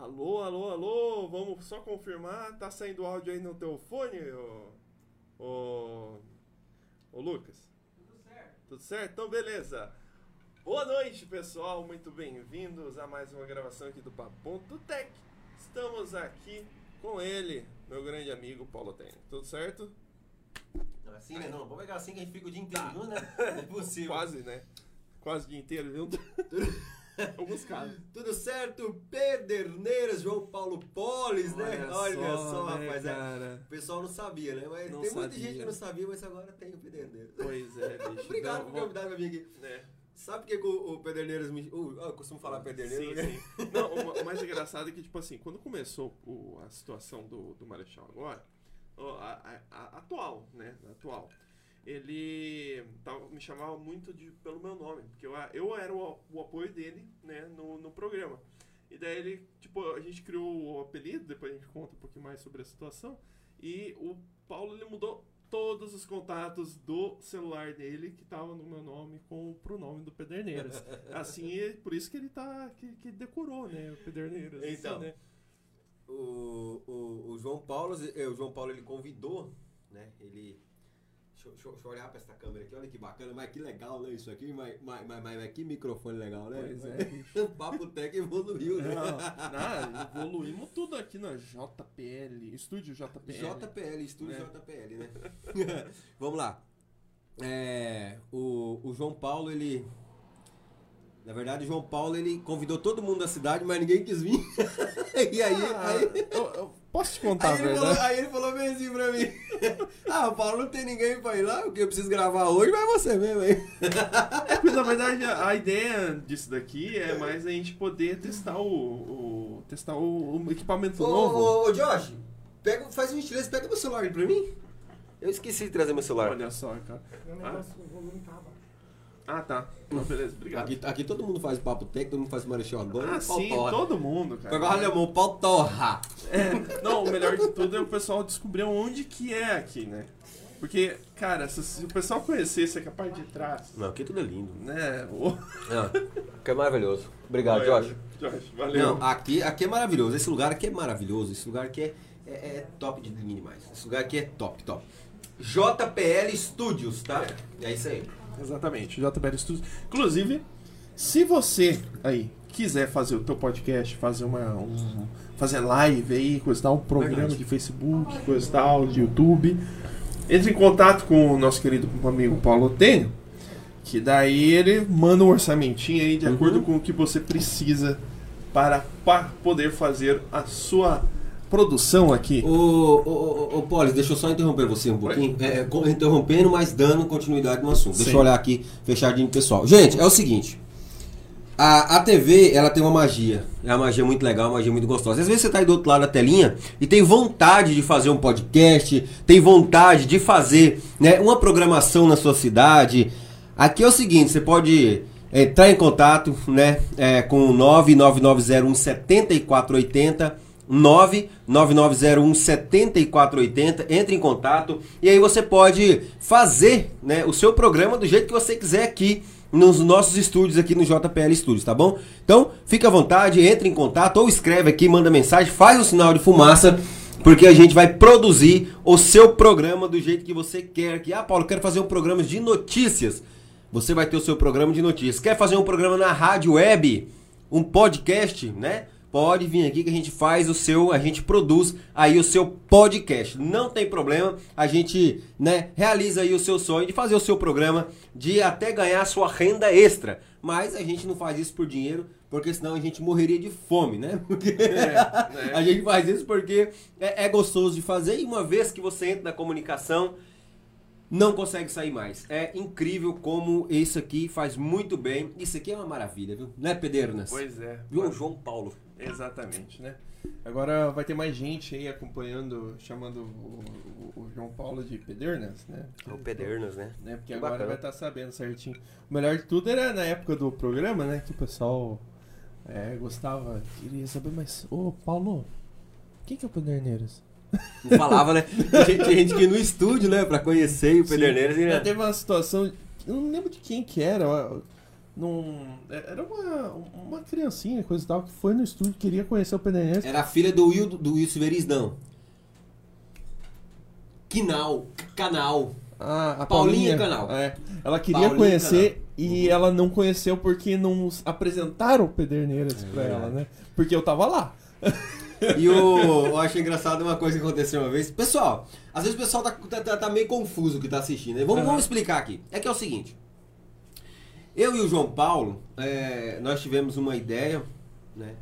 Alô, alô, alô, vamos só confirmar. Tá saindo áudio aí no teu fone, ô, ô, ô Lucas? Tudo certo. Tudo certo? Então, beleza. Boa noite, pessoal. Muito bem-vindos a mais uma gravação aqui do Paponto Tech. Estamos aqui com ele, meu grande amigo Paulo Tênis. Tudo certo? Não, assim, né? Não, vamos pegar assim que a gente fica o dia inteiro junto, né? Não é possível. Quase, né? Quase o dia inteiro, viu? Alguns casos. Tudo certo? Pederneiras, João Paulo Polis, né? Olha só, né, rapaz. é. cara? O pessoal não sabia, né? Mas Não tem muita sabia. gente que não sabia, mas agora tem o Pederneiras. Pois é, bicho. Obrigado Não, por vamos- convidar pra vir aqui. né? Sabe por que o, o Pederneiras me. Uh, eu costumo falar Pederneiras. Sim, né? sim. Não, o, o mais engraçado é que, tipo assim, quando começou o- a situação do, do Marechal agora, a, a- a- atual, né? Atual, ele tava- me chamava muito de, pelo meu nome, porque eu, eu era o, o apoio dele, né, no, no programa. E daí ele, tipo, a gente criou o apelido, depois a gente conta um pouquinho mais sobre a situação, e o Paulo, ele mudou todos os contatos do celular dele que tava no meu nome com pro nome do Pederneiras. Assim, é por isso que ele tá que, que decorou, né, o Pederneiras. assim, Então. né? O, o, o João Paulo, eh, o João Paulo ele convidou, né? Ele. Deixa, eu- deixa eu- deixa eu olhar pra essa câmera aqui, olha que bacana, mas que legal, né? Isso aqui, mas, mas, mas, mas, que microfone legal, né? Pois é, o Papo Tech evoluiu, né? Não, evoluímos tudo aqui na JPL, estúdio JPL. JPL, estúdio Né? JPL, né? Vamos lá. É, o, o João Paulo, ele. Na verdade, o João Paulo ele convidou todo mundo da cidade, mas ninguém quis vir. e aí, Ah, aí, eu, eu posso te contar aí, ele verdade? falou, aí ele falou bem assim pra mim: Ah, Paulo, não tem ninguém pra ir lá, o que eu preciso gravar hoje, vai você mesmo aí. É porque, na verdade, a, ideia disso daqui é mais a gente poder testar o, o- testar o, o equipamento Ô, novo. ô, ô, Josh, pega, faz um gentileza, pega meu celular aí pra mim. Eu esqueci de trazer meu celular. Olha só, cara. Meu negócio, o volume tava. Ah, tá. Não, beleza, obrigado. Aqui, aqui todo mundo faz papo técnico, todo mundo faz marechal agora. ah, sim, todo mundo, cara. Agora olha, o pau torra. É, não, o melhor de tudo é o pessoal descobrir onde que é aqui, né? Porque, cara, se, se o pessoal conhecesse aqui a parte de trás, Não, aqui tudo é lindo. né? o- que é maravilhoso. Obrigado, Josh. Josh, valeu. Não, aqui, aqui é maravilhoso. Esse lugar aqui é maravilhoso. Esse lugar aqui é, é, é top de demais. Esse lugar aqui é top, top. JPL Studios, tá? É isso aí. Exatamente, JBL Studios. Inclusive, se você aí quiser fazer o teu podcast, fazer uma um- fazer live aí, coisa tal, um programa Verdade. de Facebook, coisa e tal, de YouTube, entre em contato com o nosso querido amigo Paulo Otênio, que daí ele manda um orçamentinho aí de Uhum. acordo com o que você precisa para poder fazer a sua produção aqui. Ô, ô, ô, ô, Polis, deixa eu só interromper você um pouquinho. É, interrompendo, mas dando continuidade no assunto. Deixa Sim. eu olhar aqui fechadinho pessoal. Gente, é o seguinte. A, a TV, ela tem uma magia. É uma magia muito legal, uma magia muito gostosa. Às vezes você tá aí do outro lado da telinha e tem vontade de fazer um podcast, tem vontade de fazer né, uma programação na sua cidade. Aqui é o seguinte, você pode entrar em contato né, é, com o 99901 7480. 99901 7480, entre em contato e aí você pode fazer né, o seu programa do jeito que você quiser aqui nos nossos estúdios aqui no JPL Studios, tá bom? Então, fica à vontade, entre em contato ou escreve aqui, manda mensagem, faz um sinal de fumaça, porque a gente vai produzir o seu programa do jeito que você quer aqui. Ah, Paulo, quero fazer um programa de notícias. Você vai ter o seu programa de notícias. Quer fazer um programa na rádio web, um podcast, né? Pode vir aqui que a gente faz o seu, a gente produz aí o seu podcast. Não tem problema, a gente, né, realiza aí o seu sonho de fazer o seu programa, de até ganhar a sua renda extra. Mas a gente não faz isso por dinheiro, porque senão a gente morreria de fome, né? Porque né? a gente faz isso porque é, é gostoso de fazer e uma vez que você entra na comunicação, não consegue sair mais. É incrível como isso aqui faz muito bem. Isso aqui é uma maravilha, viu? Né, Pedeiras? Pois é. Viu, João Paulo? Exatamente, né? Agora vai ter mais gente aí acompanhando, chamando o, o- o João Paulo de Pedernas, né? O Pedernas, né? né? Porque Que agora bacana. vai estar sabendo certinho. O melhor de tudo era na época do programa, né? Que o pessoal é, gostava, queria saber, mas, ô Paulo, quem que é o Pederneiras? Não falava, né? Tinha gente, que ia no estúdio, né? Pra conhecer o Pederneiras. E, Já teve uma situação, eu não lembro de quem que era, num, é- era uma, uma criancinha, coisa e tal, que foi no estúdio, queria conhecer o Pederneiras. Era a filha do Will, do Will Silveris, não. Quinal. Canal. A, a Paulinha Paulinha, Canal. É, ela queria Paulinha conhecer e Uhum. ela não conheceu porque não apresentaram o Pederneiras É pra ela, né? Porque eu tava lá. E o, eu acho engraçado uma coisa que aconteceu uma vez. Pessoal, às vezes o pessoal tá, tá- tá- tá meio confuso que tá assistindo. né? Vamos, Aham. vamos explicar aqui. É que é o seguinte. Eu e o João Paulo, é, nós tivemos uma ideia, né?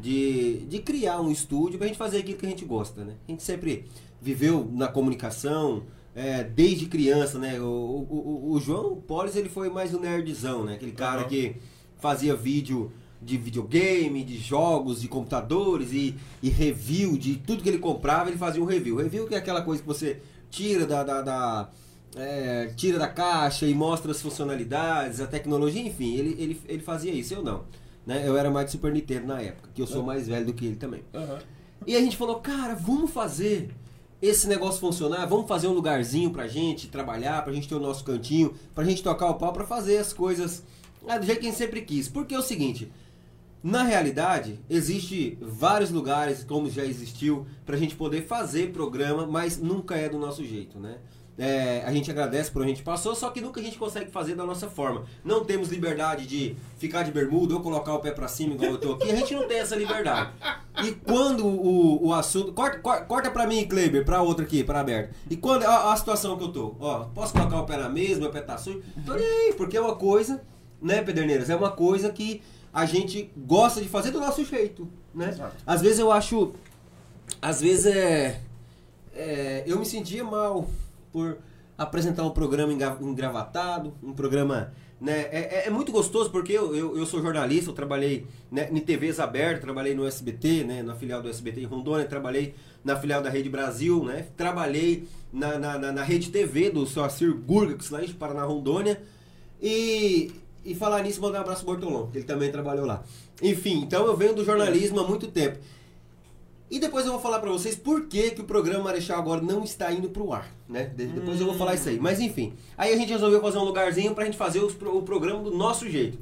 De, de criar um estúdio pra gente fazer aquilo que a gente gosta, né? A gente sempre viveu na comunicação, é, desde criança, né? O, o, o- João Polis, ele foi mais um nerdzão, né? Aquele cara Aham. que fazia vídeo de videogame, de jogos, de computadores e, e review de tudo que ele comprava, ele fazia um review. Review que é aquela coisa que você tira da, da, da, é, tira da caixa e mostra as funcionalidades, a tecnologia, enfim, ele, ele, ele fazia isso, eu não. Né? Eu era mais de Super Nintendo na época, que eu sou mais velho do que ele também. E a gente falou, cara, vamos fazer esse negócio funcionar, vamos fazer um lugarzinho pra gente trabalhar, pra gente ter o nosso cantinho, pra gente tocar o pau, pra fazer as coisas ah, do jeito que a gente sempre quis. Porque é o seguinte, na realidade, existe vários lugares, como já existiu, pra gente poder fazer programa, mas nunca é do nosso jeito, né? É, a gente agradece por onde a gente passou, só que nunca a gente consegue fazer da nossa forma. Não temos liberdade de ficar de bermuda ou colocar o pé pra cima igual eu tô aqui. A gente não tem essa liberdade. E quando o, o assunto. Corta, corta, pra mim, Kleber, pra outra aqui, pra aberta. E quando. A, a situação que eu tô. Ó, posso colocar o pé na mesa, meu pé tá sujo? Tô nem aí, porque é uma coisa, né, Pederneiras? É uma coisa que a gente gosta de fazer do nosso jeito, né? Exato. Às vezes eu acho. Às vezes é. é, eu me sentia mal por apresentar um programa engravatado, um programa. Né, é, é- é muito gostoso porque eu, eu, eu sou jornalista, eu trabalhei né, em TVs abertas, trabalhei no SBT, né, na filial do SBT em Rondônia, trabalhei na filial da Rede Brasil, né, trabalhei na, na, na, na Rede TV do Soacir Gurgax, lá em Paraná, Rondônia. E, e falar nisso, mandar um abraço pro Bortolão, que ele também trabalhou lá. Enfim, então eu venho do jornalismo há muito tempo. E depois eu vou falar pra vocês por que, que o programa Marechal agora não está indo pro ar, né? De- depois eu vou falar isso aí. Mas enfim, aí a gente resolveu fazer um lugarzinho pra gente fazer os o programa do nosso jeito.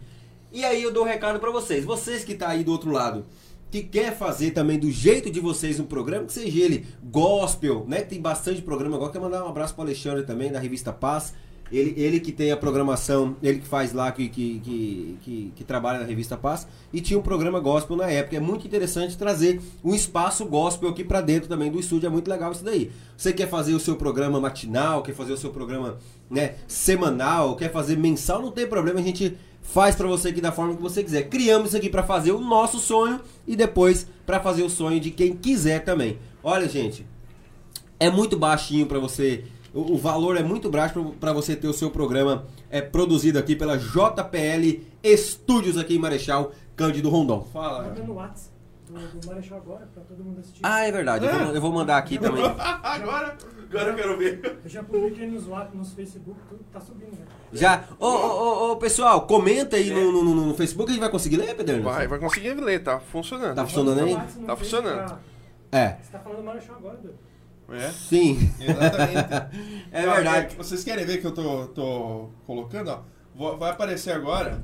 E aí eu dou um recado pra vocês. Vocês que tá aí do outro lado, que quer fazer também do jeito de vocês um programa, que seja ele gospel, né? Tem bastante programa agora. Quero mandar um abraço pro Alexandre também, da revista Paz. Ele, ele que tem a programação, ele que faz lá, que, que, que, que, que trabalha na revista Paz, e tinha um programa gospel na época. É muito interessante trazer um espaço gospel aqui pra dentro também do estúdio, é muito legal isso daí. Você quer fazer o seu programa matinal, quer fazer o seu programa né, semanal, quer fazer mensal, não tem problema, a gente faz pra você aqui da forma que você quiser. Criamos isso aqui pra fazer o nosso sonho e depois pra fazer o sonho de quem quiser também. Olha, gente, é muito baixinho pra você. O, o valor é muito baixo para você ter o seu programa é, produzido aqui pela JPL Estúdios aqui em Marechal Cândido Rondon. Fala. Manda no WhatsApp do, do Marechal agora, pra todo mundo assistir. Ah, é verdade. Eu vou, eu vou mandar aqui também. agora, agora eu quero ver. Eu já publiquei nos WhatsApp, nos Facebook, tudo tá subindo, né? Já. Ô, ô, ô, ô, pessoal, comenta aí no, no, no- no Facebook. A gente vai conseguir ler, Pedro? Vai, vai conseguir ler, tá funcionando. Tá funcionando aí? WhatsApp, no Tá funcionando. pra- É. Você tá falando do Marechal agora, Dudu. É? Sim. Exatamente. É verdade. Vocês querem ver que eu tô, tô colocando, ó? Vai aparecer agora.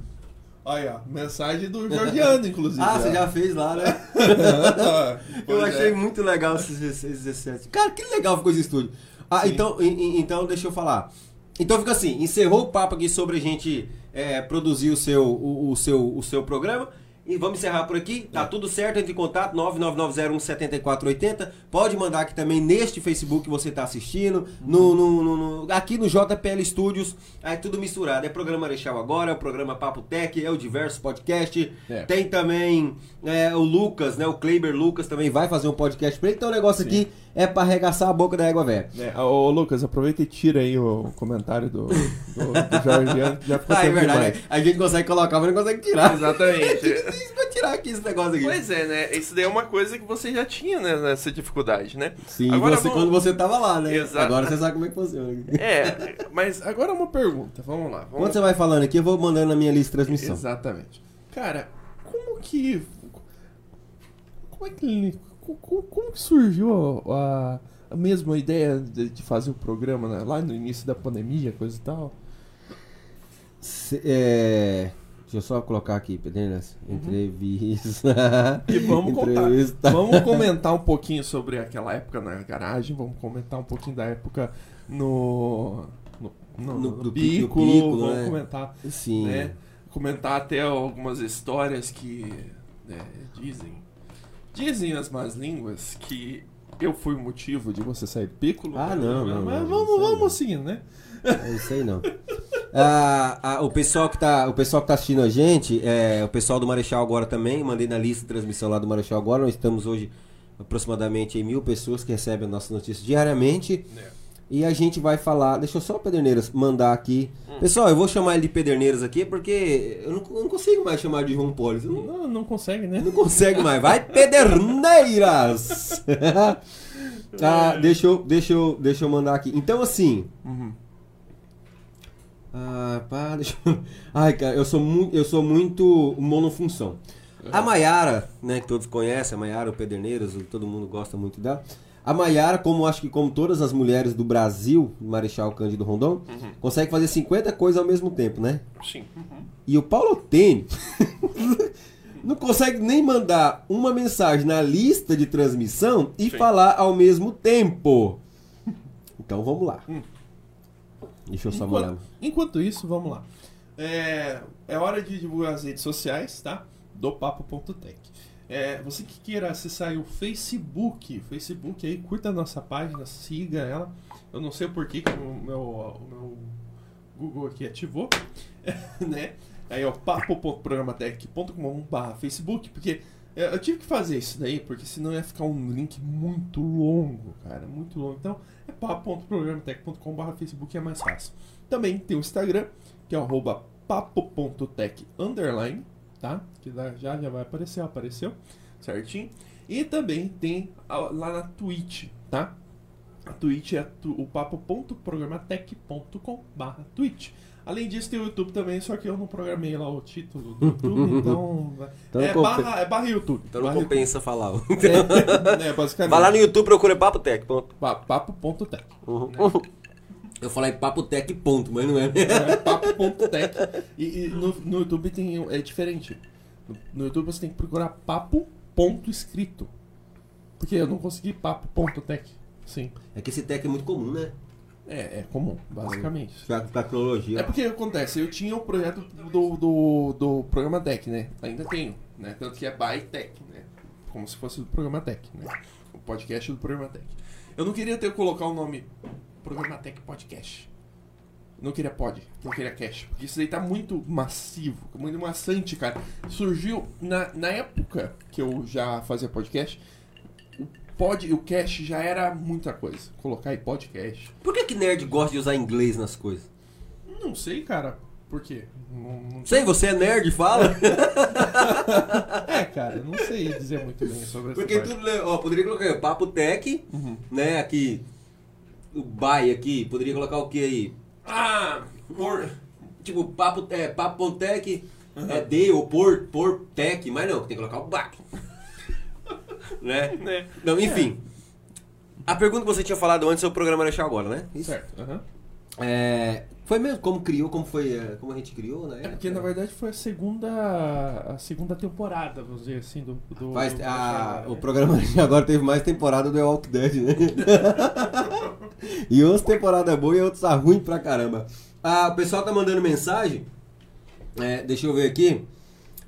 Olha, mensagem do Georgiano, inclusive. Ah, você já fez lá, né? Eu achei é. muito legal esses 16, 17. Cara, que legal ficou esse estúdio. Ah, Sim. então, então deixa eu falar. Então fica assim, encerrou o papo aqui sobre a gente é, produzir o seu, o, o seu, o seu programa. E vamos encerrar por aqui. Tá tudo certo, entre em contato, 999017480. Pode mandar aqui também neste Facebook que você está assistindo. No, no- no- no- aqui no JPL Studios. Aí tudo misturado. É programa Marechal agora, é o programa Papo Tech, é o Diverso Podcast. É. Tem também é, o Lucas, né? O Kleber Lucas também vai fazer um podcast pra ele. Então o negócio Sim. aqui é pra arregaçar a boca da égua velha. É, ô Lucas, aproveita e tira aí o comentário do, do, do que já ficou Ah, é verdade. demais. A gente consegue colocar, mas não consegue tirar. Exatamente. Vai tirar aqui esse negócio aqui. Pois é, né? Isso daí é uma coisa que você já tinha né, nessa dificuldade, né? Sim, Agora você, vamos- quando você tava lá, né? Exato. Agora você sabe como é que funciona. É, mas Agora uma pergunta, vamos lá. Vamos Quando você vai falando aqui, eu vou mandando na minha lista de transmissão. Exatamente. Cara, como que. Como é que. Como, que surgiu a, a mesma ideia de, de fazer o programa né, lá no início da pandemia, coisa e tal? Se- é, Deixa eu só colocar aqui, Pederneiras. Entrevista. E vamos contar. Entrevista. Vamos comentar um pouquinho sobre aquela época na garagem, vamos comentar um pouquinho da época no. no, no, No- no vamos né? comentar, Sim. né? Comentar até algumas histórias que né, dizem. Dizem as más línguas que eu fui o motivo de você sair do Piccolo. Ah, né? não, não, Mas não, vamos, vamos não. seguindo, né? É isso aí não. Ah, ah, o, pessoal que tá, o pessoal que tá assistindo a gente, é, o pessoal do Marechal agora também, mandei na lista de transmissão lá do Marechal agora, nós estamos hoje aproximadamente em mil pessoas que recebem as nossas notícias diariamente. E a gente vai falar, deixa eu só o Pederneiras mandar aqui. Pessoal, eu vou chamar ele de Pederneiras aqui porque eu não, eu não consigo mais chamar de João Polis. Não, Não, não consegue, né? não consegue mais. Vai, Pederneiras! ah, deixa eu, deixa, eu, deixa eu mandar aqui. Então, assim. Uhum. Ah, pá, deixa eu... Ai, cara, eu sou, mu eu sou muito monofunção. A Maiara, né, que todos conhecem, a Maiara, o Pederneiras, todo mundo gosta muito dela. A Maiara, como acho que como todas as mulheres do Brasil, Marechal Cândido Rondon, consegue fazer 50 coisas ao mesmo tempo, né? Sim. E o Paulo Tene não consegue nem mandar uma mensagem na lista de transmissão e Sim. falar ao mesmo tempo. Então vamos lá. Deixa eu só Enquanto, molhar. enquanto isso, vamos lá. É, é hora de divulgar as redes sociais, tá? Do Papo.tech. É, você que queira acessar o Facebook, Facebook aí, curta a nossa página, siga ela. Eu não sei o porquê que o meu, o meu Google aqui ativou, né? Aí, ó, papo.programatec.com.br Facebook, porque é, eu tive que fazer isso daí, porque senão ia ficar um link muito longo, cara, muito longo. Então, é papo.programatec.com.br Facebook é mais fácil. Também tem o Instagram, que é o arroba papo.tech underline, tá? Que já, já vai aparecer, ó, apareceu, certinho. E também tem a- lá na Twitch, tá? A Twitch é tu- o papo.programatec.com barra Twitch. Além disso, tem o YouTube também, só que eu não programei lá o título do YouTube, então... Então é, não barra, é barra YouTube. Então não barra compensa falar. YouTube. É, é, basicamente. Vai lá no YouTube, procura Papo Tech. Ponto. Pa- Papo.tech. Uhum. Eu falei Papo Tech, ponto, mas não é. É papo.tech. E, e no, no YouTube tem, é diferente. No, no YouTube você tem que procurar papo ponto escrito. Porque eu não consegui papo.tech. Sim. É que esse tech é muito comum, né? É, é comum, basicamente. Tecnologia. É porque acontece, eu tinha o projeto do, do, do programa Tech, né? Ainda tenho, né? Tanto que é by Tech, né? Como se fosse do programa Tech, né? O podcast do programa Tech. Eu não queria ter colocar o nome Programa Tech Podcast. Não queria pod, não queria cash. Porque isso daí tá muito massivo, muito maçante, cara. Surgiu na, na época que eu já fazia podcast, o pod e o cash já era muita coisa. Colocar aí podcast. Por que, que nerd gosta de usar inglês nas coisas? Não sei, cara. Por quê? Não, não Sei, você é nerd, fala. É, cara, não sei dizer muito bem sobre essa Porque tudo, né, ó, poderia colocar aí, Papo Tech, Uhum. né, aqui, o Bay aqui, poderia colocar o que aí? Ah, Por, tipo, Papo, é, Papo Tech, é D ou por, por Tech, mas não, tem que colocar o BAC. né? né? Não, enfim. A pergunta que você tinha falado antes é o programa deixar agora, né? Isso. Certo. aham. É, foi mesmo como criou, como foi, é, como a gente criou, né? É porque na verdade foi a segunda a segunda temporada, vamos dizer assim, do, do, Faz- do- a- do- o programa agora teve mais temporada do The Walking Dead, né? e umas temporadas boas e outras ruins pra caramba. Ah, o pessoal tá mandando mensagem. É, deixa eu ver aqui.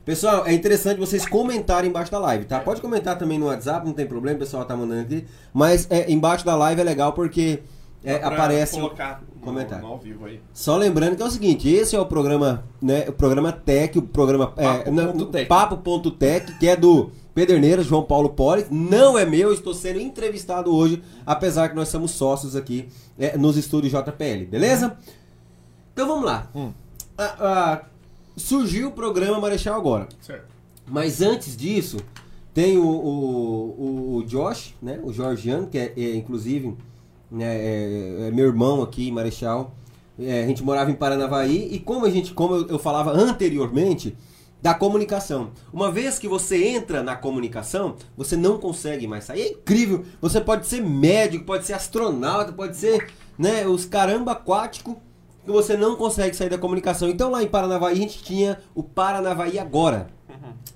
Pessoal, é interessante vocês comentarem embaixo da live, tá? Pode comentar também no WhatsApp, não tem problema, o pessoal tá mandando aqui. Mas é, embaixo da live é legal porque é, aparece. colocar no, comentário. no ao vivo aí. Só lembrando que é o seguinte, esse é o programa, né, o programa Tech, o programa é, Papo Tech. Papo.tech, que é do Pederneiras, João Paulo Poli, não é meu, estou sendo entrevistado hoje, apesar que nós somos sócios aqui é, nos estúdios JPL, beleza? Então vamos lá. Hum. Ah, ah, surgiu o programa Marechal agora. Certo. Mas antes disso, tem o, o, o- o Josh, né? O Georgiano, que é, é, inclusive né, é, é meu irmão aqui Marechal. É, a gente morava em Paranavaí e como a gente, como eu, eu falava anteriormente, da comunicação. Uma vez que você entra na comunicação, você não consegue mais sair. É incrível. Você pode ser médico, pode ser astronauta, pode ser, né, os caramba aquático que você não consegue sair da comunicação. Então lá em Paranavaí a gente tinha o Paranavaí Agora,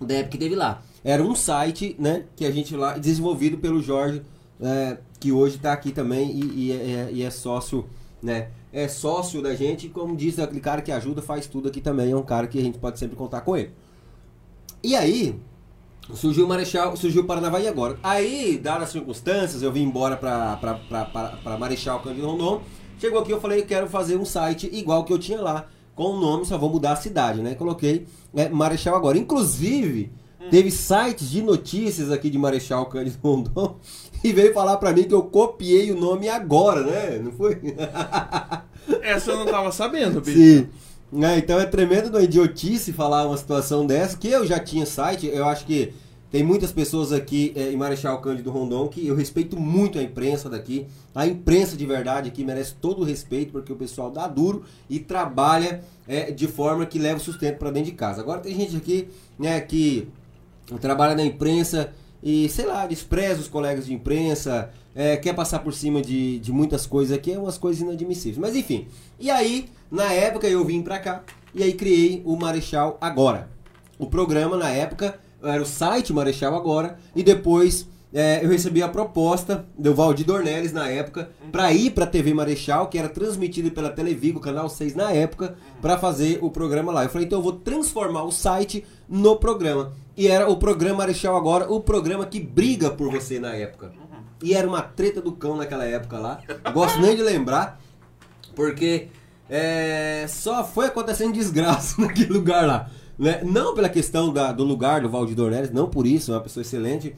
da época que teve lá. Era um site, né, que a gente lá, desenvolvido pelo Jorge, é, que hoje está aqui também e, e é, e é sócio, né, é sócio da gente, como diz aquele cara que ajuda, faz tudo aqui também, é um cara que a gente pode sempre contar com ele. E aí, surgiu o Marechal, surgiu o Paranavaí agora. Aí, dadas as circunstâncias, eu vim embora pra Marechal Cândido Rondon. Chegou aqui, eu falei, eu quero fazer um site igual que eu tinha lá, com o nome, só vou mudar a cidade, né? Coloquei é, Marechal agora. Inclusive, teve sites de notícias aqui de Marechal Cândido Rondon e veio falar pra mim que eu copiei o nome agora, né? Não foi? Essa eu não tava sabendo, bicho. Sim. É, então é tremendo uma idiotice falar uma situação dessa, que eu já tinha site, eu acho que tem muitas pessoas aqui é, em Marechal Cândido Rondon que eu respeito muito a imprensa daqui. A imprensa de verdade aqui merece todo o respeito, porque o pessoal dá duro e trabalha é, de forma que leva o sustento para dentro de casa. Agora tem gente aqui né, que trabalha na imprensa e, sei lá, despreza os colegas de imprensa, é, quer passar por cima de, de muitas coisas aqui, é umas coisas inadmissíveis. Mas enfim, e aí, na época eu vim pra cá e aí criei o Marechal Agora. O programa, na época, era o site Marechal Agora e depois é, eu recebi a proposta do Valdir Dornelles na época para ir para a TV Marechal, que era transmitida pela Televigo, canal 6 na época, para fazer o programa lá. Eu falei, então eu vou transformar o site no programa. E era o programa Marechal Agora, o programa que briga por você na época. E era uma treta do cão naquela época lá. Gosto nem de lembrar, porque é, só foi acontecendo desgraça naquele lugar lá. Né? Não pela questão da, do lugar do Valdir Dornelles, não por isso, é uma pessoa excelente,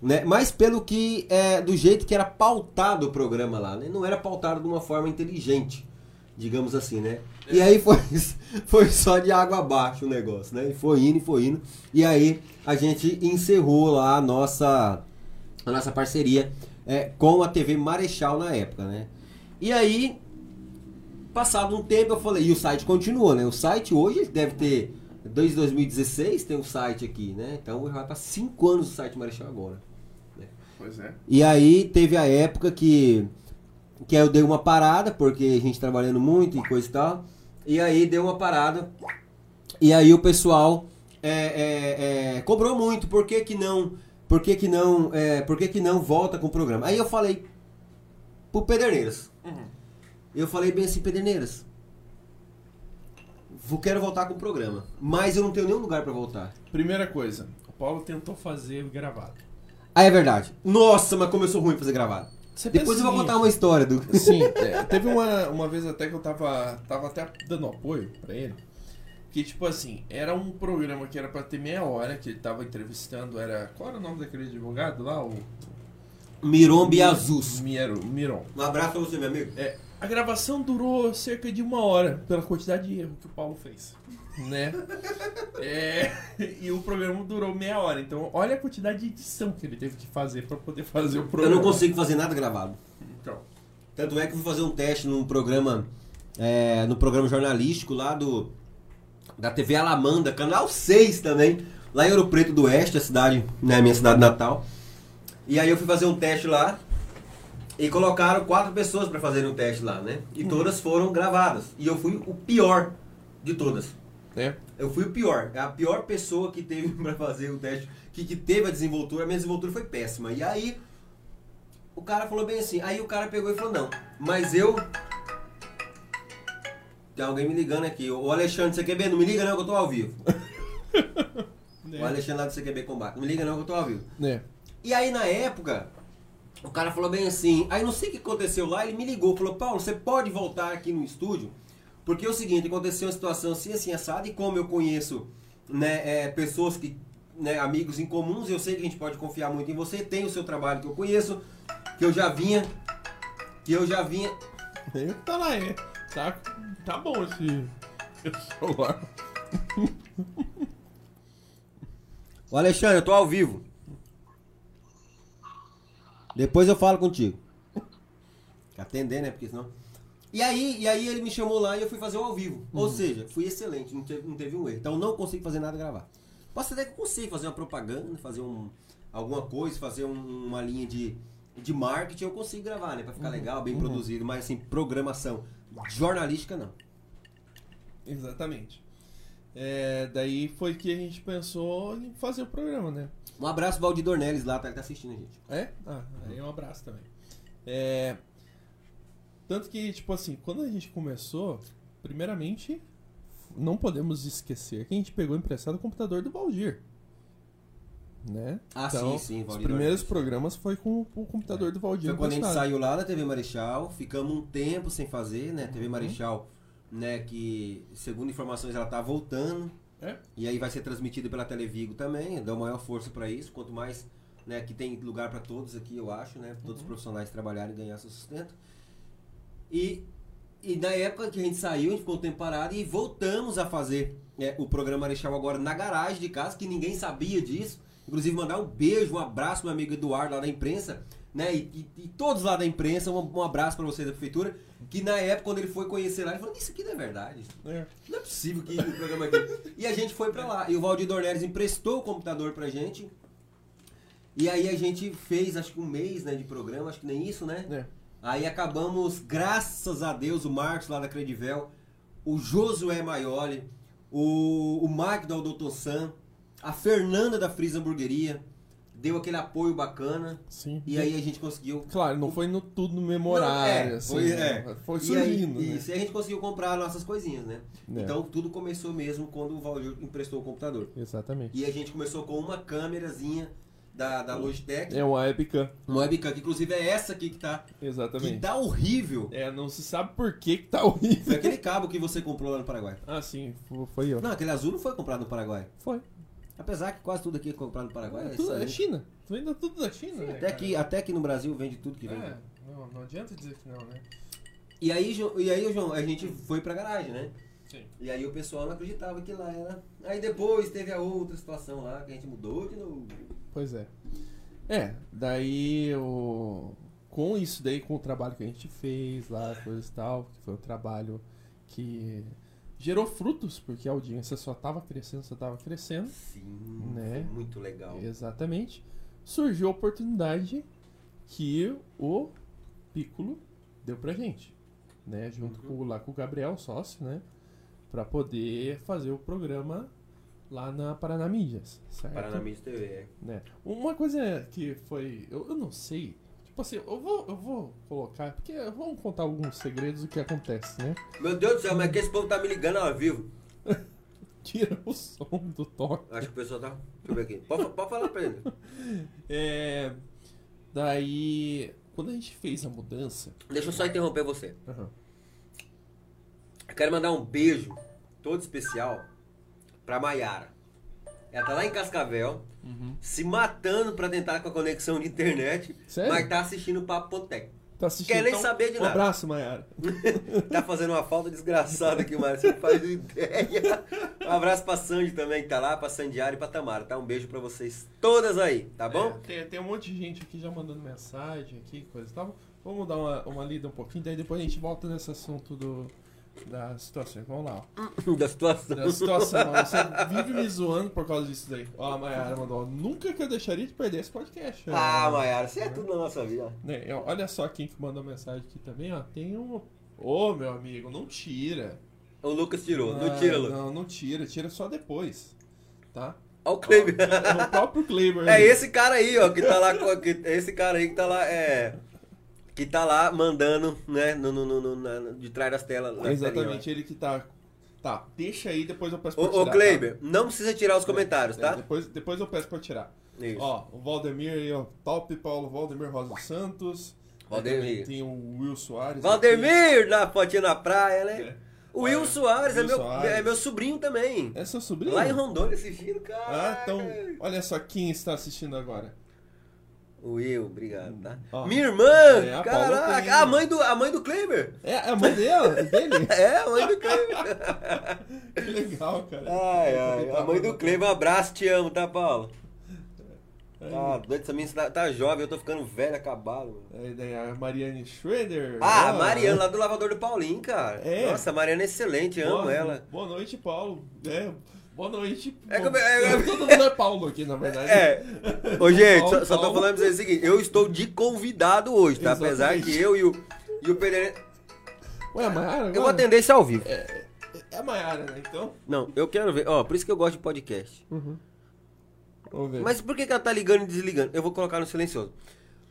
né? mas pelo que é, do jeito que era pautado o programa lá. Né? Não era pautado de uma forma inteligente, digamos assim, né? E aí foi, foi só de água abaixo o negócio, né? E foi indo, e foi indo. E aí a gente encerrou lá a nossa, a nossa parceria é, com a TV Marechal na época, né? E aí, passado um tempo, eu falei, e o site continua, né? O site hoje deve ter, desde 2016 tem um site aqui, né? Então vai para 5 anos o site Marechal agora. Pois é. E aí teve a época que, que eu dei uma parada, porque a gente trabalhando muito e coisa e tal. E aí deu uma parada. E aí o pessoal é, é, é, cobrou muito, por que, que não. Por que, que não. É, por que, que não volta com o programa? Aí eu falei pro Pederneiras. Eu falei bem assim, Pederneiras. Vou, quero voltar com o programa. Mas eu não tenho nenhum lugar pra voltar. Primeira coisa, o Paulo tentou fazer gravado. Ah, é verdade. Nossa, mas começou ruim fazer gravado. Você Depois eu vou o contar uma história do. Sim, é, teve uma, uma vez até que eu tava, tava até dando apoio pra ele. Que, tipo assim, era um programa que era pra ter meia hora, que ele tava entrevistando, era... Qual era o nome daquele advogado lá? O... Miron Biazus. Miero, Miron. Um abraço pra você, meu amigo. É, a gravação durou cerca de uma hora, pela quantidade de erro que o Paulo fez. Né? É, e o programa durou meia hora. Então, olha a quantidade de edição que ele teve que fazer pra poder fazer o Eu programa. não consigo fazer nada gravado. Então, Tanto é que eu fui fazer um teste num programa, é, no programa jornalístico lá do da TV Alamanda, canal 6 também, lá em Ouro Preto do Oeste, a cidade, né, minha cidade natal. E aí eu fui fazer um teste lá e colocaram quatro pessoas para fazerem um teste lá, né? E todas foram gravadas. E eu fui o pior de todas. Né? Eu fui o pior. É a pior pessoa que teve pra fazer o teste, que, que teve a desenvoltura. A minha desenvoltura foi péssima. E aí, o cara falou bem assim. Aí o cara pegou e falou: Não, mas eu. Tem alguém me ligando aqui. O Alexandre do CQB, não me liga não que eu tô ao vivo. O Alexandre lá do CQB Combate. Não me liga não que eu tô ao vivo. Né? E aí na época, o cara falou bem assim, aí não sei o que aconteceu lá, ele me ligou, falou, Paulo, você pode voltar aqui no estúdio? Porque é o seguinte, aconteceu uma situação assim, assim, assada, e como eu conheço né, é, pessoas que, né, amigos em comuns, eu sei que a gente pode confiar muito em você, tem o seu trabalho que eu conheço, que eu já vinha, que eu já vinha. Tá lá, é. Tá, tá bom esse, esse celular. Ô Alexandre, eu tô ao vivo. Depois eu falo contigo. Atender, né? Porque senão. E aí, e aí ele me chamou lá e eu fui fazer o ao vivo. Ou seja, fui excelente, não teve, não teve um erro. Então não consigo fazer nada gravar. Posso até que consigo fazer uma propaganda, fazer um, alguma coisa, fazer um- uma linha de, de marketing, eu consigo gravar, né? Pra ficar legal, bem produzido. Mas assim, programação jornalística não. Exatamente. É, daí foi que a gente pensou em fazer o programa, né? Um abraço, Valdir Dornelles lá, tá, ele tá assistindo a gente. É? Ah, aí um abraço também. É, tanto que, tipo assim, quando a gente começou, primeiramente, não podemos esquecer que a gente pegou emprestado o computador do Valdir. Né? Ah, então, sim, sim, Os Valdir primeiros Dornelles. programas foi com o computador do Valdir Foi quando a gente saiu lá da TV Marechal, ficamos um tempo sem fazer, né? Uhum. TV Marechal, né, que segundo informações ela tá voltando. É. E aí vai ser transmitido pela Televigo também, dá maior força pra isso, quanto mais, né, que tem lugar pra todos aqui, eu acho, né? Todos os profissionais trabalharem e ganhar seu sustento. E e na época que a gente saiu, a gente ficou um tempo parado e voltamos a fazer né, o programa Marechal agora na garagem de casa, que ninguém sabia disso. Inclusive mandar um beijo, um abraço meu amigo Eduardo lá da imprensa, né? E, e- e todos lá da imprensa, um, um abraço pra vocês da prefeitura, que na época quando ele foi conhecer lá, ele falou, isso aqui não é verdade. É. Não é possível que o programa aqui. E a gente foi pra lá. E o Valdir Dornelles emprestou o computador pra gente. E aí a gente fez acho que um mês né, de programa, acho que nem isso, né? É. Aí acabamos, graças a Deus, o Marcos lá da Credivel, o Josué Maioli, o, o Mike do Doutor Sam, a Fernanda da Frisa Hamburgueria, deu aquele apoio bacana. Sim. E aí a gente conseguiu. Claro, não foi no tudo no memorário, Não, é, assim, foi, né? é. foi E aí, surgindo, né? Isso, e a gente conseguiu comprar nossas coisinhas, né? É. Então tudo começou mesmo quando o Valdir emprestou o computador. Exatamente. E a gente começou com uma câmerazinha da, da Logitech, É uma webcam, uma webcam, que inclusive é essa aqui que tá, que exatamente. tá horrível. É, não se sabe por que que tá horrível. Foi aquele cabo que você comprou lá no Paraguai. Ah, sim, fo- foi eu. Não, aquele azul não foi comprado no Paraguai. Foi. Apesar que quase tudo aqui é comprado no Paraguai. É tudo, é excelente. China. Vende tudo da China, né, até, cara? que, até que no Brasil vende tudo que vende. É, não, não adianta dizer que não, né? E aí, e aí, João, a gente foi pra garagem, né? Sim. E aí o pessoal não acreditava que lá era. Aí depois teve a outra situação lá que a gente mudou de novo. Pois é. É, daí o... com isso daí, com o trabalho que a gente fez lá, coisa e tal, que foi um trabalho que gerou frutos, porque a audiência só tava crescendo, só tava crescendo. Sim, Né? muito legal. Exatamente. Surgiu a oportunidade que o Piccolo deu pra gente, né? Junto com, lá com o Gabriel, sócio, né? Pra poder fazer o programa lá na Paraná Mídias, certo? Paraná Mídia TV. é. né? Uma coisa que foi. Eu, eu não sei. Tipo assim, eu vou, eu vou colocar. Porque vamos contar alguns segredos do que acontece, né? Meu Deus do céu, mas é que esse povo tá me ligando ao vivo. Tira o som do toque. Acho que o pessoal tá. Deixa eu ver aqui. Pode, pode falar pra ele. É. Daí. Quando a gente fez a mudança. Deixa eu só interromper você. Aham. Eu quero mandar um beijo todo especial pra Maiara. Ela tá lá em Cascavel, Uhum. se matando pra tentar com a conexão de internet, Sério? mas tá assistindo o Papo Potec. Tá assistindo? Quer nem saber de um nada. abraço, Mayara. Tá fazendo uma falta desgraçada aqui, Mário. Você não faz ideia. Um abraço pra Sandy também, que tá lá, pra Sandiara e pra Tamara, tá? Um beijo pra vocês todas aí, tá bom? É, tem, tem um monte de gente aqui já mandando mensagem aqui, coisa e tal. Vamos dar uma, uma lida um pouquinho, daí depois a gente volta nesse assunto do, das situações. Vamos lá, ó. Da situação. Da situação. Você vive me zoando por causa disso daí. Ó, a Mayara mandou, nunca que eu deixaria de perder esse podcast. Ah, Ó, Maiara, você é tudo na nossa vida. né, ó, Olha só quem que mandou mensagem aqui também, ó. Tem um... Ô, meu amigo, não tira. O Lucas tirou, não Ah, tira, Lucas. Não, não tira. Tira só depois. Tá? Olha o Kleber. É o próprio Kleber. É esse cara aí, ó, que tá lá. Que, é esse cara aí que tá lá, é. Que tá lá mandando, né, no, no, no, na- de trás das telas. Exatamente, ele que tá. Tá, deixa aí, depois eu peço pra Ô, tirar. ô Kleber, não precisa tirar os tá? comentários, É, tá? depois, depois eu peço pra tirar. Isso. Ó, o Valdemir aí, ó. Top Paulo Valdemir Rosa Santos. Valdemir. Tem o Will Soares. Valdemir, na fotinha na praia, né? É. O Will Soares, é, Will meu, Soares. é meu sobrinho também. aqui. É seu sobrinho? Lá em Rondônia assistindo, cara. Ah, então, olha só quem está assistindo agora. O Will, obrigado, tá? Ó. Minha irmã, É, a caraca, tem- a mãe do, a mãe do Kleber. É a mãe dela, dele? É, a mãe do Kleber. que legal, cara. Ai, ai, a mãe do Kleber, um abraço, te amo, tá, Paulo? Aí, Ah, doido, essa menina tá, tá jovem, eu tô ficando velho, acabado. aí daí a Mariane Schroeder. Ah, a ó. Mariana, lá do lavador do Paulinho, cara. É. Nossa, a Mariana é excelente, amo Boa- ela. Boa noite, Paulo. É, boa noite. É como- é- é- Todo mundo é Paulo aqui, na verdade. É. Ô, gente, só, Paulo, só tô Paulo. falando pra vocês o seguinte, eu estou de convidado hoje, tá? Apesar Exatamente. que eu e o, e o Pereira... Ué, Mayara, Eu vou atender isso ao vivo. é a Maiara, né? Então. Não, eu quero ver. Ó, por isso que eu gosto de podcast. Vamos ver. Mas por que, que ela tá ligando e desligando? Eu vou colocar no silencioso.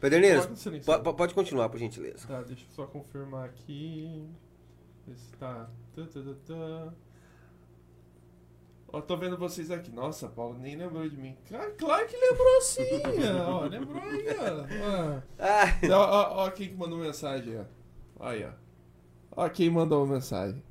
Pederneiras, Coloca no silencioso. po- po- pode continuar, por gentileza. Tá, deixa eu só confirmar aqui. Ver se tá. Tá, tá, tá, tá. Ó, tô vendo vocês aqui. Nossa, Paulo nem lembrou de mim. Claro, claro que lembrou sim. ó, lembrou aí, ó. Ah, Ó, ó, ó quem que mandou mensagem, ó. Aí, ó. Ó quem mandou mensagem.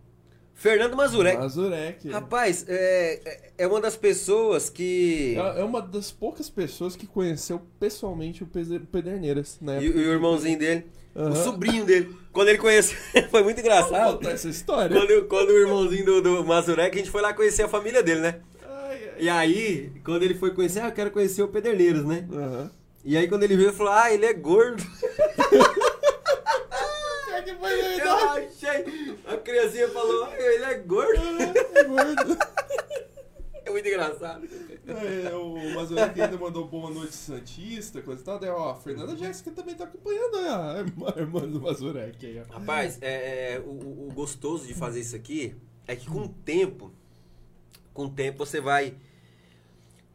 Fernando Mazurek. Mazurek. Rapaz, é, é- é uma das pessoas que. É é uma das poucas pessoas que conheceu pessoalmente o Pederneiras, né? E, e o irmãozinho dele, o Aham. sobrinho dele. Quando ele conheceu, foi muito engraçado. contar essa história. Quando, quando o irmãozinho do, do Mazurek, a gente foi lá conhecer a família dele, né? Ai, ai. E aí, quando ele foi conhecer, ah, eu quero conhecer o Pederneiros, né? Aham. E aí, quando ele veio, ele falou, ah, ele é gordo. É Eu achei. A criancinha falou, ah, ele é gordo. É gordo. É muito engraçado. É, o Mazurek ainda mandou boa noite Santista, coisa e tal. Daí, ó, a Fernanda Jéssica também tá acompanhando a irmã, a irmã do Mazurek aí, ó. Rapaz, é, é, o, o- o gostoso de fazer isso aqui é que com o tempo, com o tempo você vai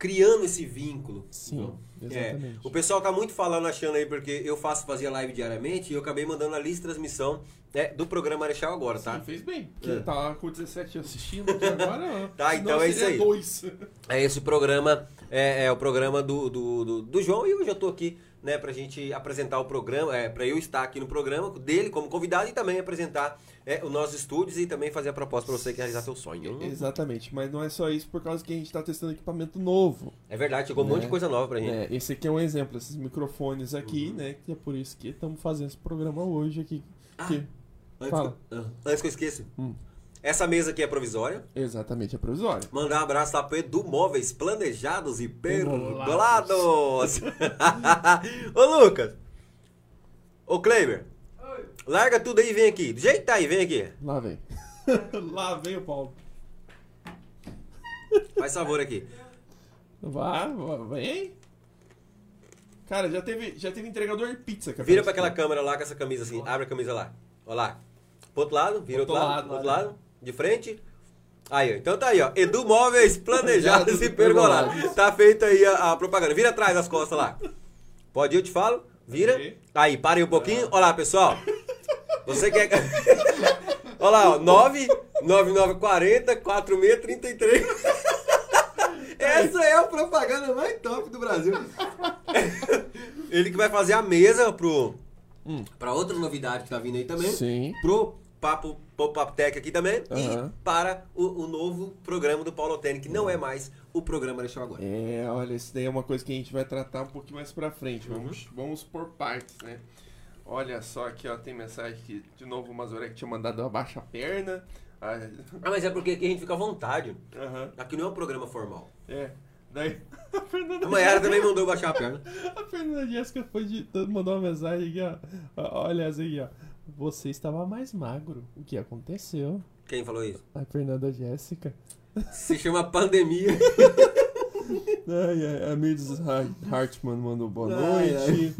criando esse vínculo. Sim, É, exatamente. o pessoal tá muito falando, achando aí, porque eu faço, fazia live diariamente e eu acabei mandando a lista de transmissão é, do programa Marechal agora, tá? Sim, fez bem. Porque É. tá com 17 assistindo aqui agora. Tá, então é isso aí. dois. É esse programa, é, é o programa do, do, do, do João e hoje eu tô aqui, né, pra gente apresentar o programa, é, pra eu estar aqui no programa dele como convidado e também apresentar é, os nossos estúdios e também fazer a proposta pra você que realizar seu sonho. Exatamente, mas não é só isso por causa que a gente tá testando equipamento novo. É verdade, chegou um monte Né? de coisa nova pra gente. É, esse aqui é um exemplo, esses microfones aqui, Uhum. né? Que é por isso que estamos fazendo esse programa hoje aqui. Ah. que- Antes, Fala. Que, eu- ah, antes que eu esqueça, Hum. Essa mesa aqui é provisória. Exatamente, é provisório. Mandar um abraço lá pro Edu Móveis Planejados e Pergolados. Pergolados. Ô Lucas. Ô Kleiber. Larga tudo aí e vem aqui. Do jeito que tá aí, vem aqui. Lá vem. Lá vem o Paulo. Faz favor aqui. Vá, vá, vem. Cara, já teve, já teve entregador de pizza. que Vira pra aquela câmera lá com essa camisa assim. Abre a camisa lá. Ó lá. Pro outro lado, vira outro, Outro lado, lado, outro lá. lado. De frente. Aí, ó. Então tá aí, ó. Edu Móveis Planejados e Pergolados. Tá feita aí a, a propaganda. Vira atrás das costas lá. Pode ir, eu te falo. Vira. Aí, para aí um pouquinho. Olha lá, pessoal. Você quer. Olha lá, ó. 9 9940 4633. Essa é a propaganda mais top do Brasil. Ele que vai fazer a mesa pro. Hum. Pra outra novidade que tá vindo aí também. Sim. Pro Papo Pop-Up Tech aqui também. Aham. E para o, o novo programa do Paulo Tene, que não é mais o programa Deixa Eu Agora. É, olha, isso daí é uma coisa que a gente vai tratar um pouquinho mais pra frente. Uhum. Vamos, vamos por partes, né? Olha só aqui, ó, tem mensagem que de novo o Mazurek tinha mandado abaixa a perna. Ah, Ah, mas é porque aqui a gente fica à vontade. Aham, Aqui não é um programa formal. é. Daí a Fernanda A Mayara também mandou baixar a perna. A Fernanda Jéssica foi de, mandou uma mensagem aqui, ó. Ó, Olha assim, ó. Você estava mais magro. O que aconteceu? Quem falou isso? A Fernanda Jéssica. Se chama pandemia. Ai, ai, a Mirdes Hartmann mandou boa Ai, noite.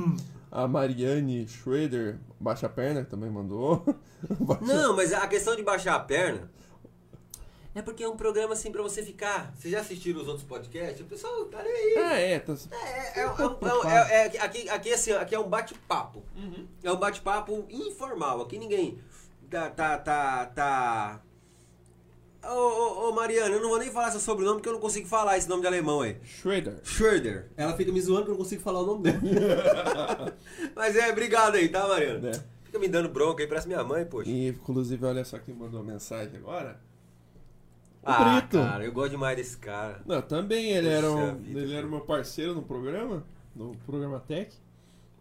A Mariane Schroeder, baixa a perna, também mandou. Baixa- Não, mas a questão de baixar a perna é porque é um programa assim pra você ficar. Vocês já assistiram os outros podcasts? O pessoal tá nem aí. Ah, é, tá. É, é, é, um- é um- é- é- aqui, aqui, assim, aqui é um bate-papo. É um bate-papo informal. Aqui ninguém tá. tá, tá, tá... Ô, ô, ô, Mariana, eu não vou nem falar seu sobrenome porque eu não consigo falar esse nome de alemão aí. Schroeder. Schroeder. Ela fica me zoando porque eu não consigo falar o nome dela. Mas é, obrigado aí, tá, Mariana? Né? Fica me dando bronca aí, parece minha mãe, poxa. E, inclusive, olha só quem mandou mensagem agora. O ah, Brito. cara, eu gosto demais desse cara. Não, também ele era, um, vida, ele era meu parceiro no programa, no programa Tech,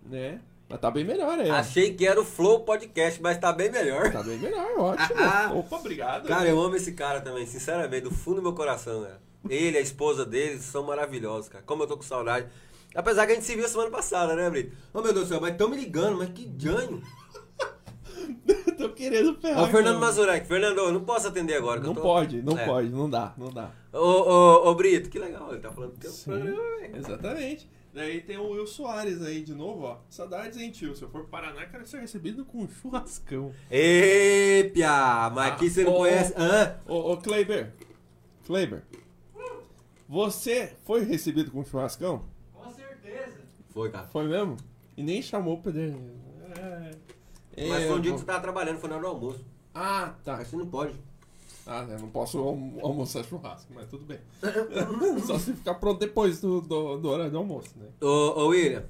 né? Mas tá bem melhor aí. Achei que era o Flow Podcast, mas tá bem melhor. Tá bem melhor, ótimo. Opa, obrigado. Cara, eu amo esse cara também, sinceramente, do fundo do meu coração, cara. Ele, a esposa dele, são maravilhosos, cara. Como eu tô com saudade. Apesar que a gente se viu semana passada, né, Brito? Ô meu Deus do céu, mas tão me ligando, mas que janho. tô querendo ferrar. Ó, o Fernando Mazurek. Fernando, eu não posso atender agora. que Não eu tô... pode, não É. pode, não dá, não dá. Ô, ô, ô, Brito, que legal, ele tá falando do teu Sim, programa, velho. exatamente. Daí tem o Will Soares aí de novo, ó. Saudades, hein, tio? Se eu for pro Paraná, quero ser recebido com um churrascão. Ê, Pia, mas Ah, aqui você não ô, conhece. Hã? Ô, ô Kleiber. Kleiber. Você foi recebido com um churrascão? Com certeza. Foi, cara. Foi mesmo? E nem chamou o Pedro. É. Mas foi um dia que É, você tava trabalhando, foi na hora do almoço. Ah, tá. Mas você não pode. Ah, eu não posso almo- almoçar churrasco, mas tudo bem. Só se ficar pronto depois do, do, do horário do almoço, né? Ô, ô William,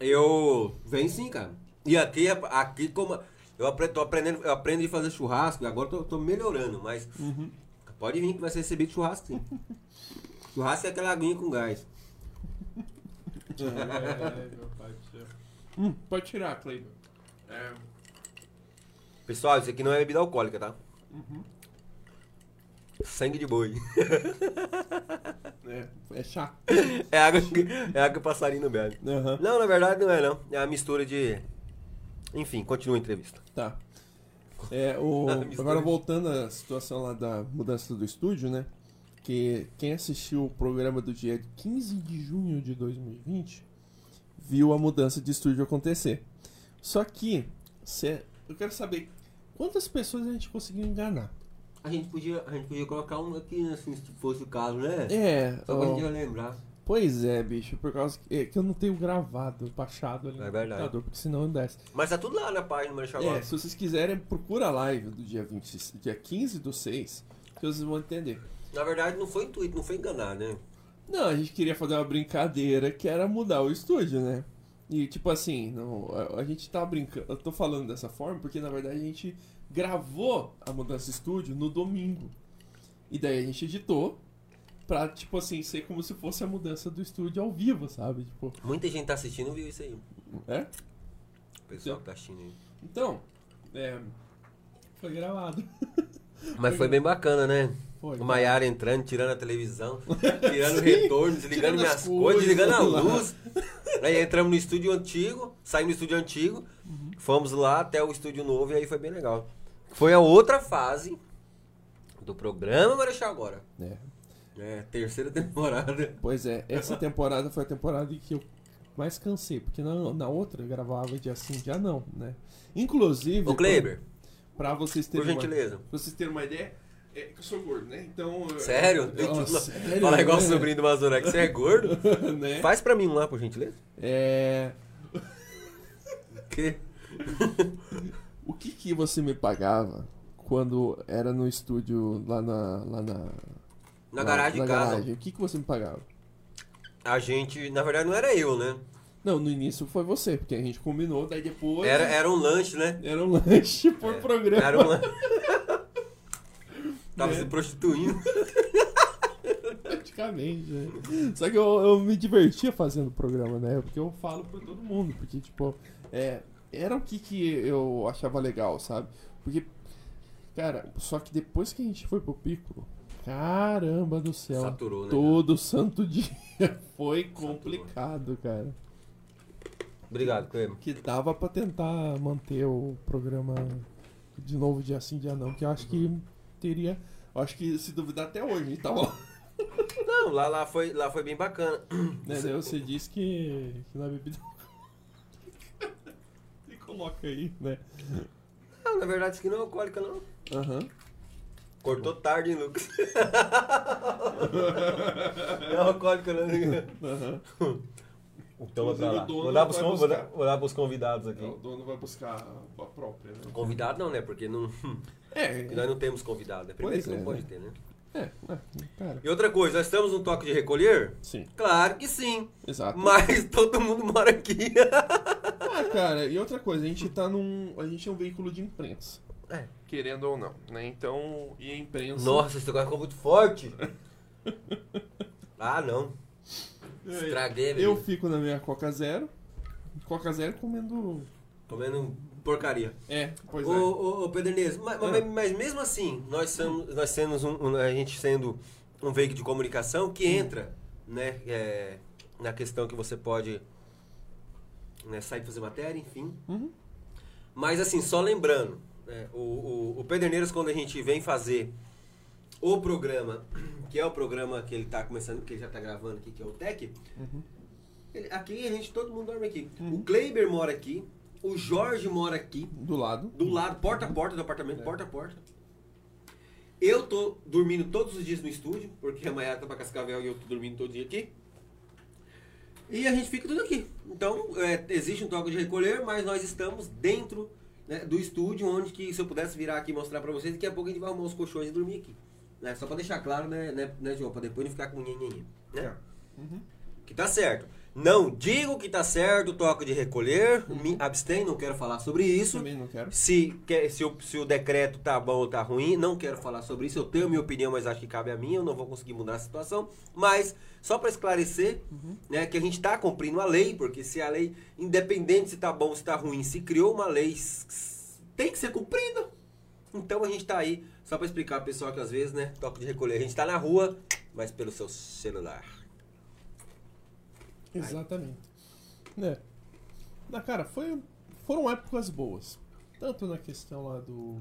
eu. Vem sim, cara. E aqui, aqui como. Eu apre- tô aprendendo, eu aprendo a fazer churrasco e agora tô, tô melhorando, mas. Pode vir que vai ser recebido churrasco sim. churrasco é aquela aguinha com gás. meu pai do céu. Hum, pode tirar, Kleiber. É, Pessoal, isso aqui não é bebida alcoólica, tá? Sangue de boi. é, é chá. É água que, é água que o passarinho bebe. Aham. Não, na verdade não é não. É a mistura de. Enfim, continua a entrevista. Tá. É, o, agora voltando à situação lá da mudança do estúdio, né? Que quem assistiu o programa do dia 15 de junho de 2020 viu a mudança de estúdio acontecer. Só que, cê, eu quero saber quantas pessoas a gente conseguiu enganar. A gente podia, a gente podia colocar um aqui, assim, se fosse o caso, né? É, Só pra ó, gente lembrar. pois é, bicho, por causa que, é que eu não tenho gravado, baixado ali É no verdade. computador, porque senão não desce. Mas tá tudo lá na página do Marechal É, se vocês quiserem, procura a live do dia 20, dia 15 do 6, que vocês vão entender. Na verdade não foi intuito, não foi enganar, né? Não, a gente queria fazer uma brincadeira que era mudar o estúdio, né? E tipo assim, não, a, a gente tá brincando. Eu tô falando dessa forma porque na verdade a gente gravou a mudança de estúdio no domingo. E daí a gente editou pra, tipo assim, ser como se fosse a mudança do estúdio ao vivo, sabe? Tipo, Muita gente tá assistindo viu isso aí. é? O pessoal que tá assistindo aí. Então, é. Foi gravado. Mas foi bem bacana, né? Foi. O Maiara entrando, tirando a televisão, tirando o retorno, desligando minhas coisas, coisas desligando a luz. Aí entramos no estúdio antigo, saímos do estúdio antigo, Uhum. fomos lá até o estúdio novo e aí foi bem legal. Foi a outra fase do programa Marechal agora. É. É, terceira temporada. Pois é, essa temporada foi a temporada em que eu mais cansei, porque na, na outra eu gravava dia sim, dia não, né? Inclusive. Ô Kleber, Pra vocês terem por uma, gentileza. pra vocês terem uma ideia, é que eu sou gordo, né? Então. Sério? Eu, Tipo, sério? Fala igual o né? sobrinho do Mazurek, você é gordo? né? Faz pra mim um lá, por gentileza. É. Que? O que que você me pagava quando era no estúdio lá na. Lá na, Na lá- garagem na de casa. garagem? O que que você me pagava? A gente, na verdade não era eu, né? Não, no início foi você, porque a gente combinou, daí depois. Era, era um lanche, né? Era um lanche por É, programa. Era um lanche. Tava É. se prostituindo. Praticamente, né? Só que eu, eu me divertia fazendo o programa, né? Porque eu falo pra todo mundo, porque, tipo, é, era o que, que eu achava legal, sabe? Porque, cara, só que depois que a gente foi pro Piccolo, caramba do céu, Saturou, né? todo santo dia foi complicado, cara. Obrigado, Cleber. Que dava pra tentar manter o programa de novo dia sim, dia não, que eu acho que teria. Eu acho que se duvidar até hoje, lá. Não, lá, lá, foi, lá foi bem bacana. Né, daí você disse que, que na bebida. e coloca aí, né? Não, na verdade isso aqui não é alcoólica, não. Aham. Cortou tarde, hein, Lucas? não é alcoólica, não. Aham. Então Inclusive, vou lá. o dono Vou dar vou buscar. dar- vou dar pros convidados aqui. O dono vai buscar a própria, né? Convidado não, né? Porque não, É, nós não temos convidado. É primeiro Pois que não é, pode né? ter, né? é, é, cara. E outra coisa, nós estamos num toque de recolher? Sim, Claro que sim. exato. Mas todo mundo mora aqui. Ah, cara, e outra coisa, a gente tá num. A gente é um veículo de imprensa. É. Querendo ou não, né? Então, e a imprensa. Nossa, esse negócio ficou muito forte. Ah, não. Estraguei, Eu menino. fico na minha Coca Zero. Coca Zero comendo. Comendo porcaria. É, pois Ô, é. ô, ô Pederneiros, mas, Ah. mas- mas mesmo assim, nós somos, nós sendo um, um- a gente sendo um veículo de comunicação que entra, né, é, na questão que você pode né, sair fazer matéria, enfim. Uhum. Mas assim, só lembrando, né, o, o, o Pederneiros quando a gente vem fazer o programa, que é o programa que ele tá começando, que ele já tá gravando aqui, que é o Tech, Uhum. Ele- aqui a gente, todo mundo dorme aqui. Uhum. O Kleiber mora aqui, o Jorge mora aqui, Do lado. do lado, porta a porta do apartamento, É. porta a porta. Eu tô dormindo todos os dias no estúdio, porque a Mayara tá pra Cascavel e eu tô dormindo todo dia aqui. E a gente fica tudo aqui. Então, é, existe um toque de recolher, mas nós estamos dentro né, do estúdio, onde que se eu pudesse virar aqui e mostrar pra vocês, daqui a pouco a gente vai arrumar os colchões e dormir aqui. Né? Só pra deixar claro, né, né, né João? Pra depois não ficar com nhenhenhen. Né? Uhum. Que tá certo. Não digo que tá certo o toque de recolher, me abstenho, não quero falar sobre isso. Também não quero. Se, quer- se, o, se o decreto tá bom ou tá ruim, não quero falar sobre isso. Eu tenho minha opinião, mas acho que cabe a mim. Eu não vou conseguir mudar a situação. Mas, só para esclarecer, né, que a gente tá cumprindo a lei, porque se a lei, independente se tá bom ou se tá ruim, se criou uma lei, tem que ser cumprida. Então a gente tá aí, só para explicar pro pessoal que às vezes, né, toque de recolher. A gente tá na rua, mas pelo seu celular. Exatamente. Né? Na cara, foi, foram épocas boas. Tanto na questão lá do.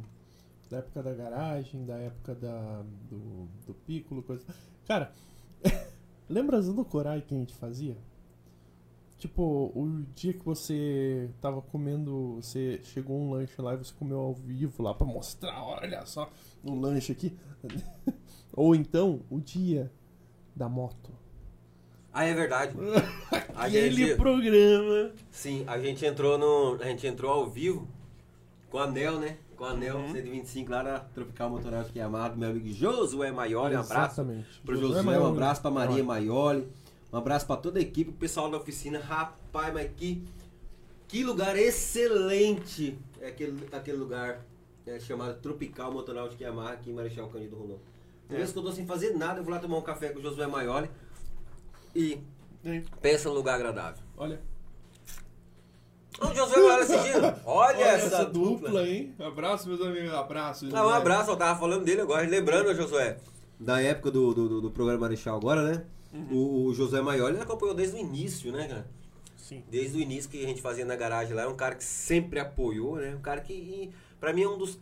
Da época da garagem, da época da, do, do Piccolo, coisa. Cara, lembra do Corai que a gente fazia? Tipo, o dia que você tava comendo, você chegou um lanche lá e você comeu ao vivo lá pra mostrar, olha só, no lanche aqui. Ou então, o dia da moto. Ah, é verdade. Aquele gente- programa. Sim, a gente entrou no. A gente entrou ao vivo com a Anel, né? Com a Anel Uhum. 125 lá na Tropical Motoráutica Yamaha, do meu amigo Josué Maioli. Um abraço Exatamente. pro Josué Josué, um abraço pra Maria Maioli, um abraço pra toda a equipe, o pessoal da oficina. Rapaz, mas que, que lugar excelente é aquele, aquele lugar é, chamado Tropical Motonáutica Yamaha aqui em Marechal Cândido Rondon. Por É. que eu tô sem fazer nada, eu vou lá tomar um café com o Josué Maioli e pensa num lugar agradável. Olha, O Josué Maioli assistindo. Olha, essa, dupla. hein? Abraço, meus amigos. Abraço. Ah, um abraço, eu tava falando dele agora, lembrando, Josué, da época do, do, do- programa Marechal agora, né? O, o Josué Maioli ele acompanhou desde o início, né, cara? Sim. Desde o início que a gente fazia na garagem lá, é um cara que sempre apoiou, né? Um cara que, pra mim, é um dos,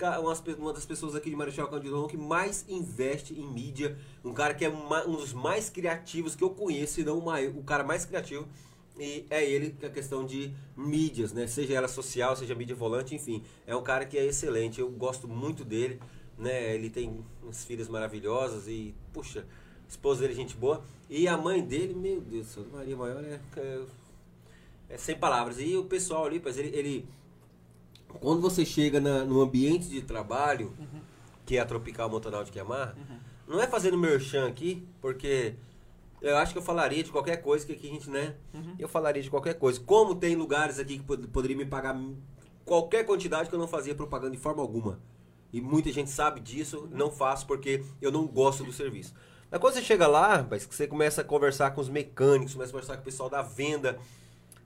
uma das pessoas aqui de Marechal Cândido que mais investe em mídia. Um cara que é ma- um dos mais criativos que eu conheço, se não o, o cara mais criativo. E é ele a questão de mídias, né? Seja ela social, seja mídia volante, enfim. É um cara que é excelente, eu gosto muito dele, né? Ele tem umas filhas maravilhosas e, puxa, esposa dele é gente boa. E a mãe dele, meu Deus do céu, Maria Maior é, é, é sem palavras. E o pessoal ali, pois ele, ele quando você chega na- no ambiente de trabalho, que é a Tropical Motonáutica Yamaha, não é fazendo merchan aqui, porque eu acho que eu falaria de qualquer coisa que aqui a gente, né? Eu falaria de qualquer coisa. Como tem lugares aqui que pod- poderia me pagar qualquer quantidade que eu não fazia propaganda de forma alguma. E muita gente sabe disso, não faço porque eu não gosto do serviço. Mas quando você chega lá, mas você começa a conversar com os mecânicos, começa a conversar com o pessoal da venda,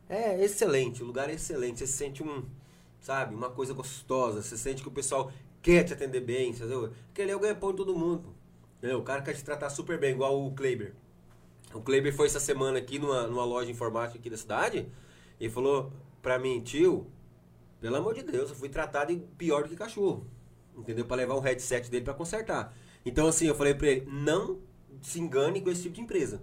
é excelente, o lugar é excelente. Você sente um, sabe, uma coisa gostosa. Você sente que o pessoal quer te atender bem, entendeu? Porque ele é o ganha-pão de todo mundo. Entendeu? O cara quer te tratar super bem, igual o Kleber. O Kleber foi essa semana aqui numa, numa loja informática aqui da cidade e falou pra mim, tio, pelo amor de Deus, eu fui tratado pior do que cachorro. Entendeu? Pra levar um headset dele pra consertar. Então, assim, eu falei pra ele, não se engane com esse tipo de empresa.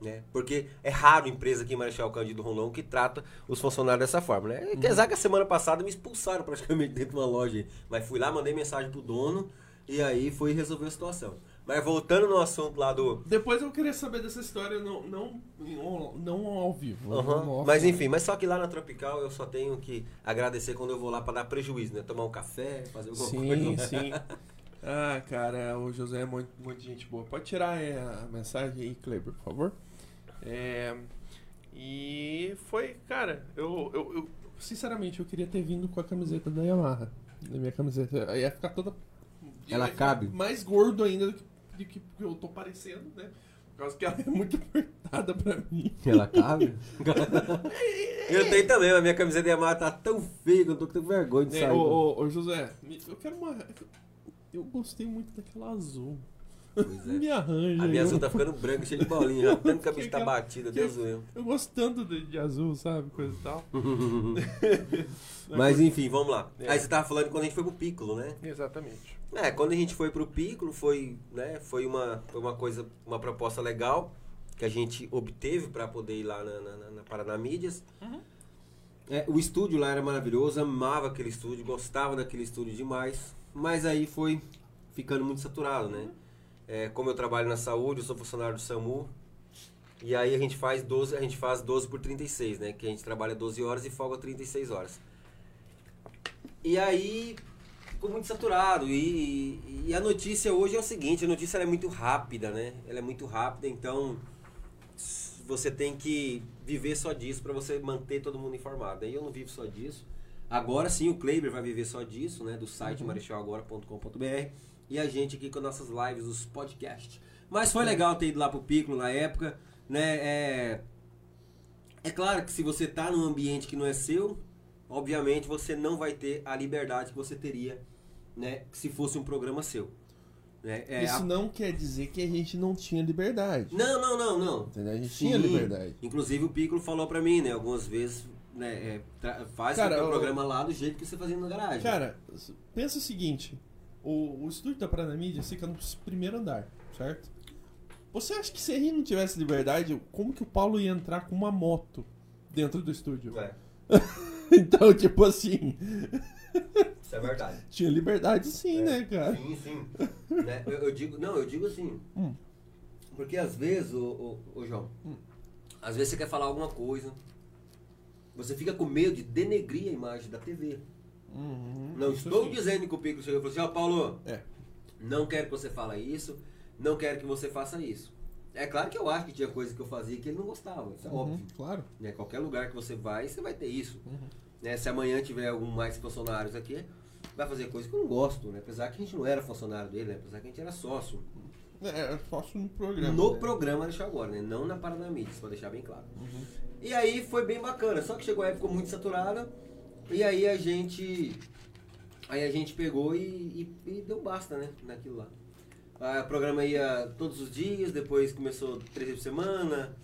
Né? Porque é raro empresa aqui em Marechal Cândido Rondon que trata os funcionários dessa forma, né? Apesar que a semana passada me expulsaram praticamente dentro de uma loja. Mas fui lá, mandei mensagem pro dono e aí foi resolver a situação. Mas voltando no assunto lá do... Depois eu queria saber dessa história, não, não, não, não ao vivo. Aham. no off, Mas né? enfim, mas só que lá na Tropical eu só tenho que agradecer quando eu vou lá pra dar prejuízo, né? Tomar um café, fazer alguma Sim, coisa. sim. Ah, cara, o José é muito, muito gente boa. Pode tirar é, a mensagem aí, Kleber, por favor. É, e foi, cara, eu, eu, eu- sinceramente eu queria ter vindo com a camiseta da Yamaha. Da minha camiseta. Aí ia ficar toda. Ela cabe? Mais gordo ainda do que, do que eu tô parecendo, né? Por causa que ela é muito apertada pra mim. Ela cabe? eu tenho também, mas minha camiseta Yamaha tá tão feia que eu tô com vergonha de É, sair. ô, ô, ô, José, eu quero uma. Eu gostei muito daquela azul. Pois é. Me arranja. A minha eu- azul tá ficando branca, cheia de bolinha, já. Tanto que a bicha tá batida, Deus eu. Eu gostando de, de azul, sabe? Coisa e tal. Mas enfim, vamos lá. É. Aí você tava falando quando a gente foi pro Piccolo, né? Exatamente. É, quando a gente foi pro Piccolo, foi, né, foi uma, foi uma coisa, uma proposta legal. que a gente obteve para poder ir lá na, na, na- Paraná Mídias. É, o estúdio lá era maravilhoso, amava aquele estúdio, gostava daquele estúdio demais, mas aí foi ficando muito saturado, né? É, como eu trabalho na saúde, eu sou funcionário do SAMU, e aí a gente faz 12, a gente faz 12 por 36, né? Que a gente trabalha 12 horas e folga 36 horas. E aí ficou muito saturado. E, e a notícia hoje é o seguinte, a notícia é muito rápida, né? Ela é muito rápida, então você tem que viver só disso para você manter todo mundo informado. Aí eu não vivo só disso. Agora sim o Kleiber vai viver só disso, né? Do site marechalagora.com.br e a gente aqui com nossas lives, os podcasts. Mas foi legal ter ido lá pro Piccolo na época, né? É, é claro que se você tá num ambiente que não é seu, obviamente você não vai ter a liberdade que você teria, né? Se fosse um programa seu. Né? É, Isso a- não quer dizer que a gente não tinha liberdade. Não, não, não, não. Entendeu? A gente Sim. tinha liberdade. Inclusive o Piccolo falou pra mim, né? Algumas vezes, né? é, faz Cara, o programa lá do jeito que você fazia na garagem. Cara, pensa o seguinte: o, o estúdio da Paranamídia fica no primeiro andar, certo? Você acha que se gente não tivesse liberdade, como que o Paulo ia entrar com uma moto dentro do estúdio? É, Então, tipo assim, isso é verdade. tinha liberdade sim, É. né, cara? Sim, sim. Né, Eu, eu digo, não, eu digo assim. Hum. Porque às vezes, ô, ô, ô, João, Hum. às vezes você quer falar alguma coisa, você fica com medo de denegrir a imagem da TV. Uhum, Não estou sim. dizendo que o Pico chegou e falou assim, ó Paulo, É. não quero que você fale isso, não quero que você faça isso. É claro que eu acho que tinha coisas que eu fazia que ele não gostava, isso é Uhum, óbvio. Claro. Né? Qualquer lugar que você vai, você vai ter isso. Uhum. Né? Se amanhã tiver algum mais funcionários aqui, vai fazer coisa que eu não gosto, né? Apesar que a gente não era funcionário dele, né? Apesar que a gente era sócio. É, eu faço no programa. no né? programa deixar agora, né? Não na Paraná Mídias, pra deixar bem claro. Uhum. E aí foi bem bacana, só que chegou a época muito saturada. E aí a gente. Aí a gente pegou e, e- e deu basta, né? Naquilo lá. O programa ia todos os dias, depois começou três vezes por semana,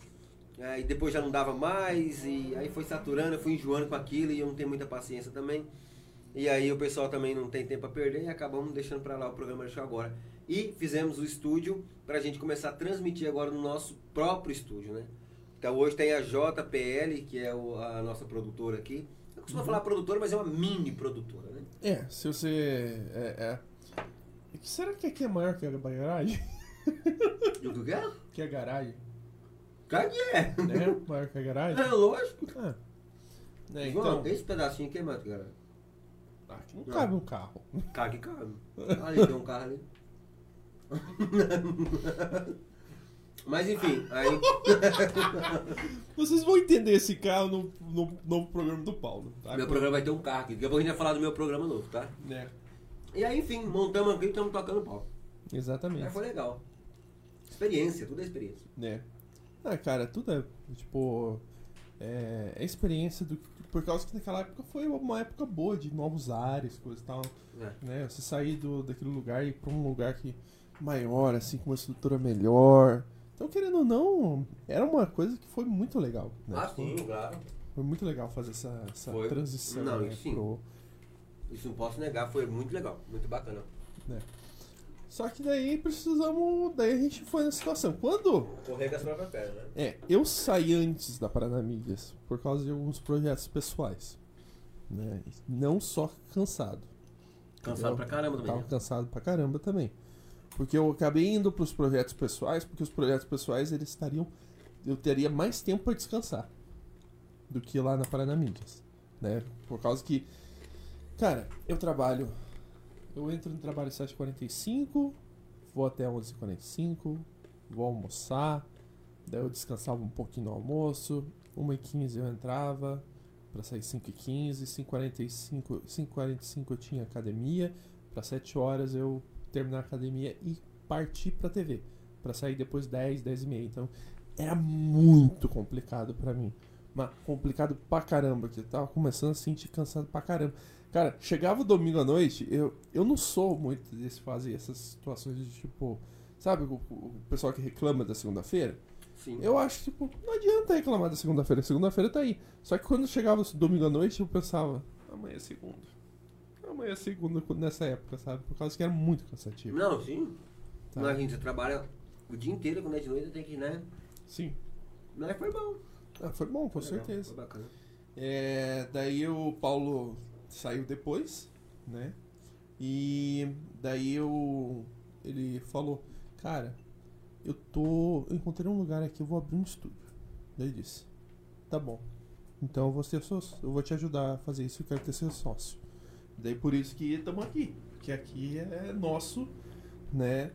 aí depois já não dava mais, e aí foi saturando, eu fui enjoando com aquilo e eu não tenho muita paciência também. E aí o pessoal também não tem tempo a perder e acabamos deixando pra lá o programa deixar agora. E fizemos o estúdio pra gente começar a transmitir agora no nosso próprio estúdio, né? Então hoje tem a JPL, que é o- a nossa produtora aqui. Eu costumo falar produtora, mas é uma mini produtora, né? É, se você. É, é. Será que aqui é maior que a garagem? E o que é? Que a garagem? Que é! Né? maior que a garagem? É lógico. Ah. João, então. esse pedacinho aqui é mais que cara. Aqui não cabe um carro. Que cabe. Ali tem um carro ali. Mas enfim, aí. Vocês vão entender esse carro no, no novo programa do Paulo. Tá? Meu programa vai ter um carro aqui. Daqui a pouco a gente vai falar do meu programa novo, tá? Né? E aí, enfim, montamos aqui e estamos tocando pau. Exatamente. Aí foi legal. Experiência, tudo é experiência. né? Ah, cara, tudo é, tipo, é, é experiência do por causa que naquela época foi uma época boa de novos ares, coisa e tal, É. né? Você sair do, daquele lugar e ir pra um lugar que maior, assim, com uma estrutura melhor. Então, querendo ou não, era uma coisa que foi muito legal. Né? Ah, sim, claro. Foi muito legal fazer essa, essa Foi. transição Não, né, isso sim. pro- Isso não posso negar, foi muito legal, muito bacana. Só que daí precisamos. Daí a gente foi na situação. Quando Correr com as próprias pernas, né? É, eu saí antes da Paraná Mídias por causa de alguns projetos pessoais. Né? Não só cansado. Cansado Eu pra caramba também. Tava né? cansado pra caramba também. Porque eu acabei indo pros projetos pessoais, porque os projetos pessoais eles estariam. Eu teria mais tempo para descansar do que lá na Paraná Mídias. Né? Por causa que. Cara, eu trabalho. Eu entro no trabalho às 7h45, vou até 11h45, vou almoçar, daí eu descansava um pouquinho no almoço, 1h15 eu entrava, pra sair 5h15, 5h45, 5h45 eu tinha academia, pra 7 horas eu terminar a academia e partir pra TV, pra sair depois 10, 10 e meia. Então era muito complicado pra mim. Mas complicado pra caramba, que eu tava começando a sentir cansado pra caramba. Cara, chegava o domingo à noite, eu, eu não sou muito desse fazer essas situações de tipo. Sabe o, o pessoal que reclama da segunda-feira? Sim. Eu acho, tipo, não adianta reclamar da segunda-feira. Segunda-feira tá aí. Só que quando chegava o domingo à noite, eu pensava, amanhã é segunda. Amanhã é segunda nessa época, sabe? Por causa que era muito cansativo. Não, sim. Tá. Mas a gente trabalha o dia inteiro, quando é de noite, tem que, né? Sim. Mas foi bom. Ah, foi bom, com Legal, certeza. Foi bacana. É, daí o Paulo saiu depois, né? E daí eu, ele falou, cara, eu tô. Eu encontrei um lugar aqui, eu vou abrir um estúdio. Daí ele disse, tá bom. Então eu vou, ser sócio, eu vou te ajudar a fazer isso, eu quero ter seu sócio. Daí por isso que estamos aqui. Que aqui é nosso, né?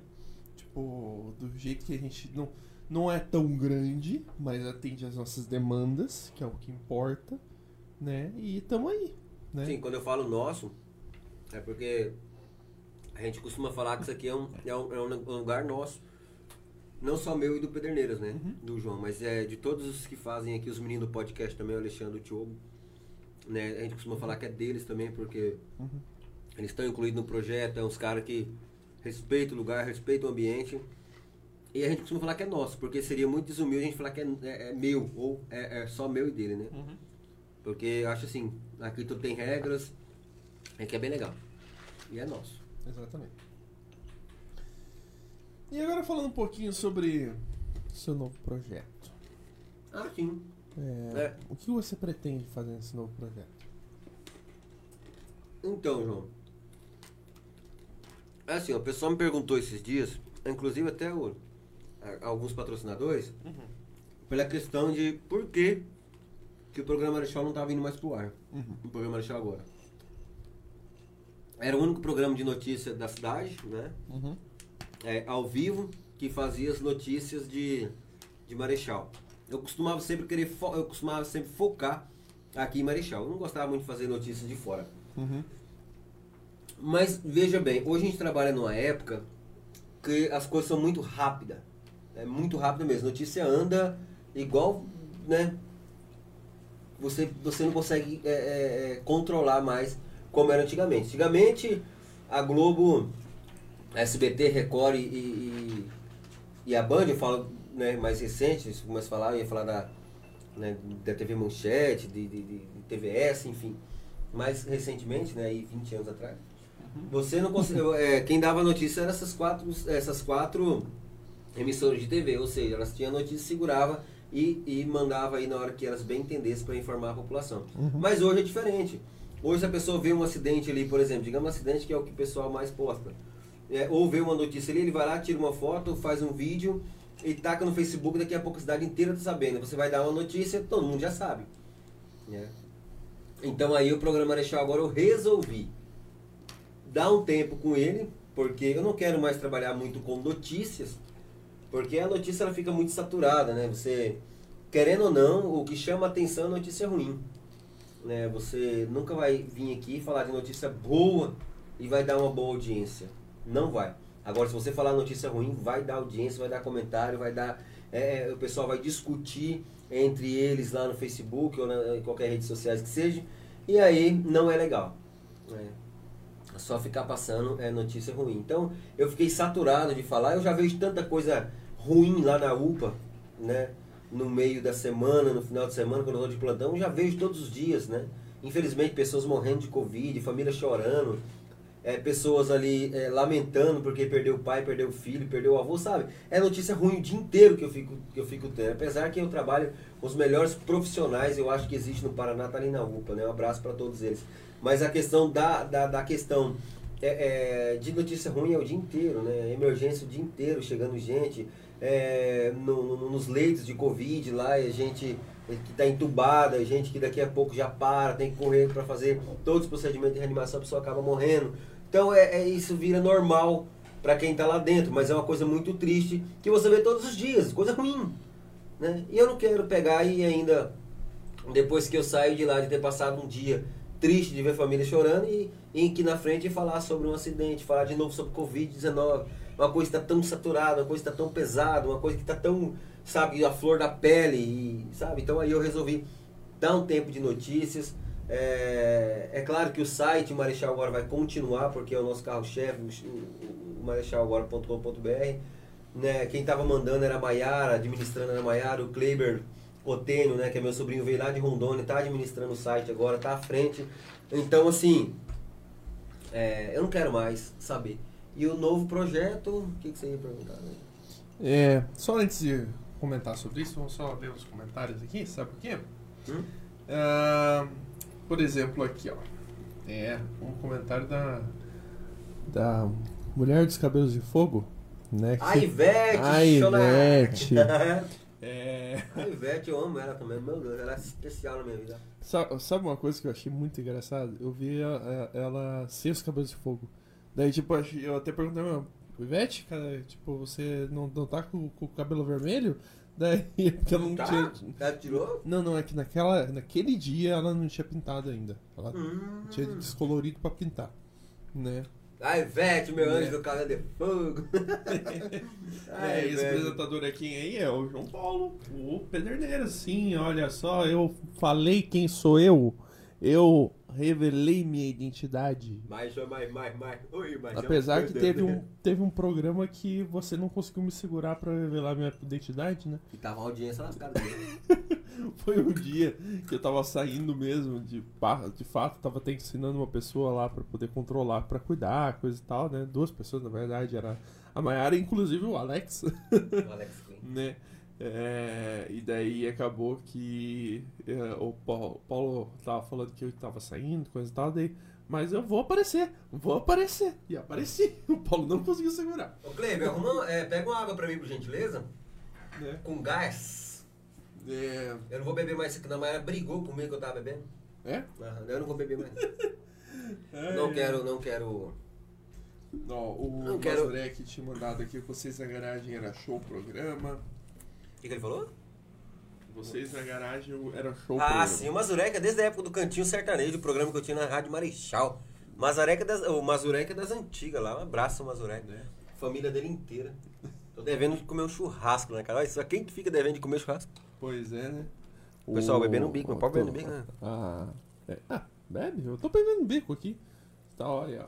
Tipo, do jeito que a gente não, não é tão grande, mas atende às nossas demandas, que é o que importa, né? E estamos aí, né? Sim, quando eu falo nosso, é porque a gente costuma falar que isso aqui é um, é um, é um lugar nosso. Não só meu e do Pederneiras, né? Uhum. Do João, mas é de todos os que fazem aqui, os meninos do podcast também, o Alexandre, o Diogo. Né? A gente costuma falar que é deles também, porque Uhum. eles estão incluídos no projeto, é uns caras que respeitam o lugar, respeitam o ambiente. E a gente costuma falar que é nosso, porque seria muito desumilde a gente falar que é, é- é meu, ou é, é só meu e dele, né? Uhum. Porque eu acho assim, aqui tudo tem regras, é que é bem legal. E é nosso. Exatamente. E agora falando um pouquinho sobre seu novo projeto. Ah, sim. É, É. O que você pretende fazer nesse novo projeto? Então, João. É assim, o pessoal me perguntou esses dias, inclusive até o, a- alguns patrocinadores, pela questão de por que, que o programa Marechal não tá vindo mais pro ar. O programa Marechal agora. Era o único programa de notícia da cidade, né? Uhum. é, ao vivo que fazia as notícias de, de Marechal. Eu costumava sempre querer eu costumava sempre focar aqui em Marechal. Eu não gostava muito de fazer notícias de fora. Uhum. Mas veja bem, hoje a gente trabalha numa época que as coisas são muito rápidas. É muito rápido mesmo. Notícia anda igual, né? Você, você não consegue é, é, é, controlar mais como era antigamente. Antigamente a Globo, a SBT, Record e, e, e a Band, eu falo né, mais recente, se começa a falar, eu ia falar da, né, da TV Manchete, de, de, de, TVS, enfim. Mais recentemente, né, aí 20 anos atrás. Você não conseguiu. é, quem dava notícia eram essas quatro, essas quatro emissoras de TV, ou seja, elas tinham notícia, segurava e, e mandava aí na hora que elas bem entendessem para informar a população. Mas hoje é diferente. Hoje se a pessoa vê um acidente ali, por exemplo, digamos um acidente que é o que o pessoal mais posta. É, ou vê uma notícia ali, ele vai lá, tira uma foto, faz um vídeo e taca no Facebook, daqui a pouco a cidade inteira tá sabendo. Você vai dar uma notícia, todo mundo já sabe. né? Então aí o programa Marechal agora eu resolvi dar um tempo com ele, porque eu não quero mais trabalhar muito com notícias, porque a notícia ela fica muito saturada, né? Você, querendo ou não, o que chama atenção é notícia ruim. Né? Você nunca vai vir aqui falar de notícia boa e vai dar uma boa audiência. Não vai. Agora, se você falar notícia ruim, vai dar audiência, vai dar comentário, vai dar. é, o pessoal vai discutir entre eles lá no Facebook ou na, em qualquer rede social que seja. E aí não é legal. né? Só ficar passando é notícia ruim. Então eu fiquei saturado de falar. Eu já vejo tanta coisa ruim lá na UPA, né? No meio da semana, no final de semana, quando eu estou de plantão, eu já vejo todos os dias, né? Infelizmente, pessoas morrendo de Covid, família chorando, é, pessoas ali é, lamentando porque perdeu o pai, perdeu o filho, perdeu o avô, sabe? É notícia ruim o dia inteiro que eu fico, que eu fico tendo. Apesar que eu trabalho com os melhores profissionais, eu acho que existe no Paraná, tá ali na UPA, né? Um abraço para todos eles. Mas a questão da, da, da questão é, é, de notícia ruim é o dia inteiro, né? Emergência o dia inteiro, chegando gente é, no- no- nos leitos de Covid lá, e gente que está entubada, gente que daqui a pouco já para, tem que correr para fazer todos os procedimentos de reanimação, a pessoa acaba morrendo. Então é, é- isso vira normal para quem está lá dentro, mas é uma coisa muito triste que você vê todos os dias, coisa ruim. Né? E eu não quero pegar e ainda, depois que eu saio de lá de ter passado um dia triste de ver família chorando e, e aqui na frente falar sobre um acidente, falar de novo sobre Covid-19, uma coisa que está tão saturada, uma coisa que está tão pesada, uma coisa que está tão, sabe, a flor da pele, e, sabe? Então aí eu resolvi dar um tempo de notícias. É, é claro que o site Marechal Agora vai continuar, porque é o nosso carro-chefe, o, o marechalagora.com.br. Né? Quem estava mandando era a Maiara, administrando era a Maiara, o Kleber Otênio, né, que é meu sobrinho, veio lá de Rondônia, está administrando o site agora, está à frente. Então, assim, é, eu não quero mais saber. E o novo projeto, o que, que você ia perguntar? Né? É, só antes de comentar sobre isso. Vamos só ver os comentários aqui, sabe por quê? Hum? Ah, por exemplo, aqui, ó. É um comentário da. Da Mulher dos Cabelos de Fogo, né? A você- Ivete! A Chonar. Ivete. É. A Ivete, eu amo ela também. Meu Deus, ela é especial na minha vida. Sabe, sabe uma coisa que eu achei muito engraçada? Eu vi a- a- ela sem os cabelos de fogo. Daí, tipo, eu até perguntei, Ivete, cara, tipo, você não, não tá com, com o cabelo vermelho? Daí, porque ela não Tá? tinha. Ela tirou? Não, não, é que naquela, naquele dia ela não tinha pintado ainda. Ela Hum. tinha descolorido pra pintar, né? A Ivete, meu É. anjo do cabelo de fogo. A É, esse apresentador aqui aí é o João Paulo, o Pederneiras, sim, olha só, eu falei quem sou eu, eu revelei minha identidade. Mais, mais, mais, mais. Oi, mais. Apesar que teve um, teve um programa que você não conseguiu me segurar pra revelar minha identidade, né? E tava a audiência lascada dele. Foi um dia que eu tava saindo mesmo, de, de fato, tava até ensinando uma pessoa lá pra poder controlar, pra cuidar, coisa e tal, né? Duas pessoas, na verdade, era a Mayara e inclusive o Alex. O Alex Queen. né? É, e daí acabou que é, o Paulo, o Paulo tava falando que eu tava saindo, coisa e tal, daí, mas eu vou aparecer, vou aparecer. E apareci. O Paulo não conseguiu segurar. Ô, Kleber, arruma, é, pega uma água pra mim, por gentileza. Né? Com gás. É, Eu não vou beber mais isso aqui, não. A Mayara brigou comigo que eu tava bebendo. é? Aham, Eu não vou beber mais. Não quero, não quero. Ó, o Não quero- Mazurek tinha mandado aqui que vocês na garagem era show programa. O que, que ele falou? Vocês na garagem era show Ah, programa. sim, o Mazureca, desde a época do Cantinho Sertanejo, o programa que eu tinha na Rádio Marechal. Mazureca das, o Mazureca é das antigas lá. Um abraço, Mazureca. Né? Família dele inteira. Tô devendo de comer um churrasco, né, cara? Olha só, quem que fica devendo de comer churrasco? Pois é, né? O pessoal bebendo um bico, mas pode beber no bico, né? Ah, é. ah, bebe? Eu tô bebendo bico aqui. Tá, olha.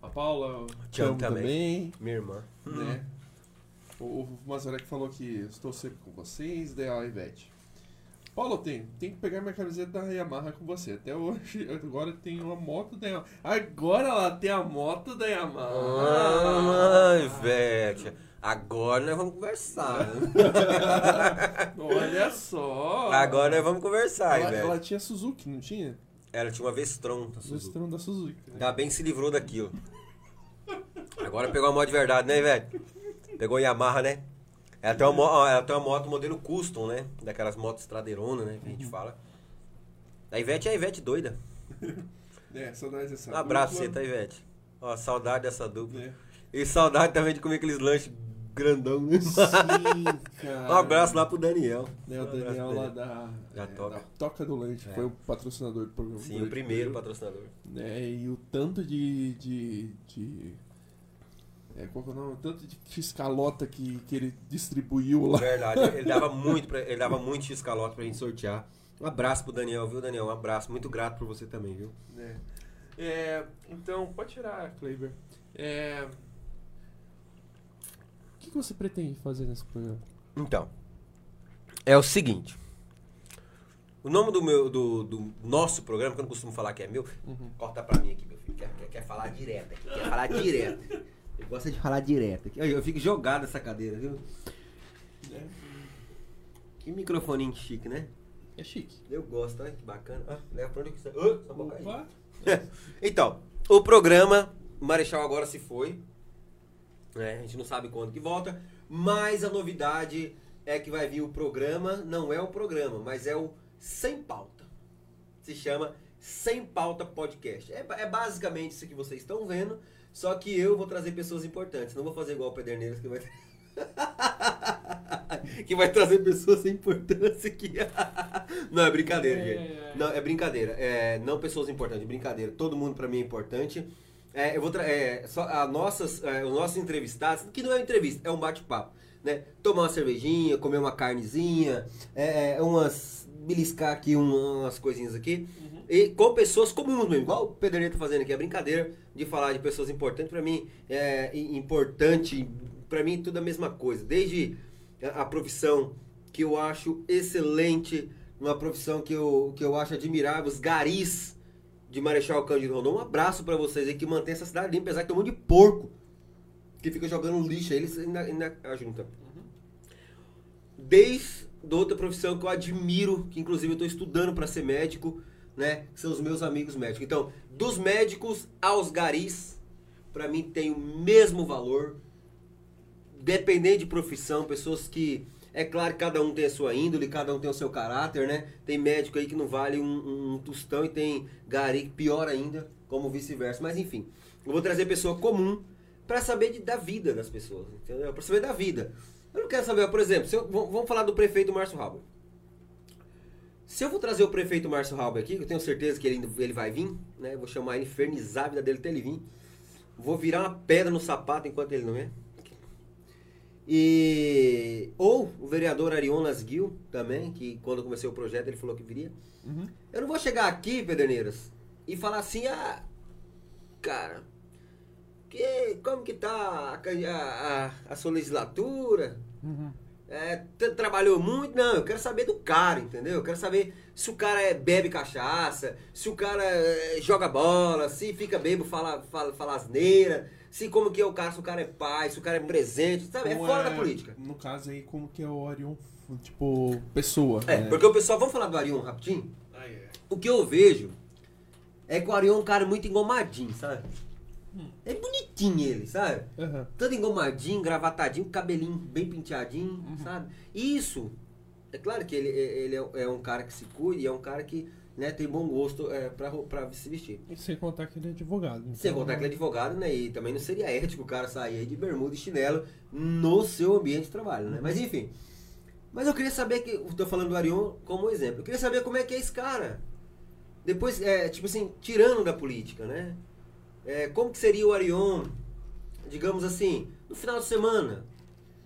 A Paula, Te amo também. também, Minha irmã. né? O, o Mazarek falou que estou sempre com vocês, daí a Ivete. Paulo, tem, tem que pegar minha camiseta da Yamaha com você. Até hoje, agora tem uma moto da Yamaha. Agora ela tem a moto da Yamaha. Ai, Vete. Agora nós vamos conversar. Olha só. Agora nós vamos conversar, ela, velho. ela tinha Suzuki, não tinha? Ela tinha uma Vestron. Suzuki. estrão da Suzuki. né? Ainda bem que se livrou daquilo. Agora pegou a moto de verdade, né, velho? Pegou Yamaha, né? Ela tem, uma, ela tem uma moto modelo custom, né? Daquelas motos estradeirona, né? Que a gente fala. A Ivete é a Ivete doida. É, saudades dessa Um abraço pra você, dupla, tá, Ivete? Ó, saudade dessa dupla. né? E saudade também de comer aqueles lanches grandão. né? Sim, cara. Um abraço lá pro Daniel. Né, o Daniel lá da, Da é, Toca. da Toca do Lanche, É. foi o patrocinador do programa. Sim, o primeiro patrocinador. né, E o tanto de. de, de é, qual que é o nome? Tanto de fiscalota que, que ele distribuiu lá. Verdade, ele dava muito, pra, ele dava muito X-calote pra gente sortear. Um abraço pro Daniel, viu, Daniel? Um abraço. Muito grato por você também, viu? né. É, então, pode tirar, Kleber. É, o que, você pretende fazer nesse programa? Então, é o seguinte. O nome do meu, do, do nosso programa, que eu não costumo falar que é meu, corta pra mim aqui, meu filho. Quer, quer, quer falar direto aqui, quer falar direto. Gosta de falar direto aqui. Olha, Eu fico jogado nessa cadeira, viu? Né? Que microfoninho chique, né? É chique. Eu gosto, olha que bacana. Ah, leva pra onde eu vou cair. Opa! Então, o programa Marechal agora se foi. né? a gente não sabe quando que volta. Mas a novidade é que vai vir o programa. Não é o programa, mas é o Sem Pauta. Se chama Sem Pauta Podcast. É, é basicamente isso que vocês estão vendo. Só que eu vou trazer pessoas importantes. Não vou fazer igual o Pederneiras que vai. que vai trazer pessoas sem importância aqui. não, é brincadeira, É, gente. é. Não, é brincadeira. É, não pessoas importantes, brincadeira. Todo mundo pra mim é importante. É, eu vou é, só a nossas, é, os nossos entrevistados, que não é uma entrevista, é um bate-papo. Né? Tomar uma cervejinha, comer uma carnezinha, é, é, umas. beliscar aqui um- umas coisinhas aqui. E com pessoas comuns mesmo, igual o Pederneta tá fazendo aqui, é brincadeira de falar de pessoas importantes. Pra mim, é importante, pra mim tudo a mesma coisa. Desde a, profissão que eu acho excelente, uma profissão que eu, que eu acho admirável, os garis de Marechal Cândido Rondon. Um abraço pra vocês aí que mantém essa cidade limpa, apesar que tem um monte de porco que fica jogando lixo aí, eles ainda, ainda ajuntam. desde outra profissão que eu admiro, que inclusive eu estou estudando para ser médico, né? Que são os meus amigos médicos. Então, dos médicos aos garis, para mim tem o mesmo valor, dependente de profissão, pessoas que é claro cada um tem a sua índole, cada um tem o seu caráter, né? Tem médico aí que não vale um, um, um tostão e tem gari pior ainda, como vice-versa. Mas enfim, eu vou trazer pessoa comum para saber de, da vida das pessoas, entendeu? Para saber da vida. Eu não quero saber, por exemplo, eu, vamos falar do prefeito Márcio Halber. Se eu vou trazer o prefeito Márcio Halber aqui, que eu tenho certeza que ele, ele vai vir, né? Vou chamar ele, infernizar a vida dele até ele vir. Vou virar uma pedra no sapato enquanto ele não é. E ou o vereador Arionas Gil também, que quando comecei o projeto ele falou que viria. Uhum. Eu não vou chegar aqui, Pederneiras, e falar assim, ah, cara, que, como que tá a, a, a, a sua legislatura? Uhum. É, trabalhou muito? Não, eu quero saber do cara, entendeu? Eu quero saber se o cara é, bebe cachaça, se o cara é, joga bola, se fica bebo, fala, fala, fala asneira, se como que é o cara, se o cara é pai, se o cara é presente, sabe? É fora da política. No caso aí, como que é o Orion, tipo, pessoa. É, né? porque o pessoal, vamos falar do Arion rapidinho? Ah, é. O que eu vejo é que o Arion é um cara muito engomadinho, sabe? É bonitinho ele, sabe? Aham. Todo engomadinho, gravatadinho, cabelinho bem penteadinho, Uhum. sabe? Isso, é claro que ele, ele é, é um cara que se cuida e é um cara que né, tem bom gosto é, pra, pra se vestir. E sem contar que ele é advogado. Sem então- contar que ele é advogado, né? E também não seria ético o cara sair de bermuda e chinelo no seu ambiente de trabalho, né? Mas enfim. Mas eu queria saber que. Tô falando do Arion como exemplo. Eu queria saber como é que é esse cara. Depois, é, tipo assim, tirando da política, né? É, como que seria o Arion, digamos assim, no final de semana?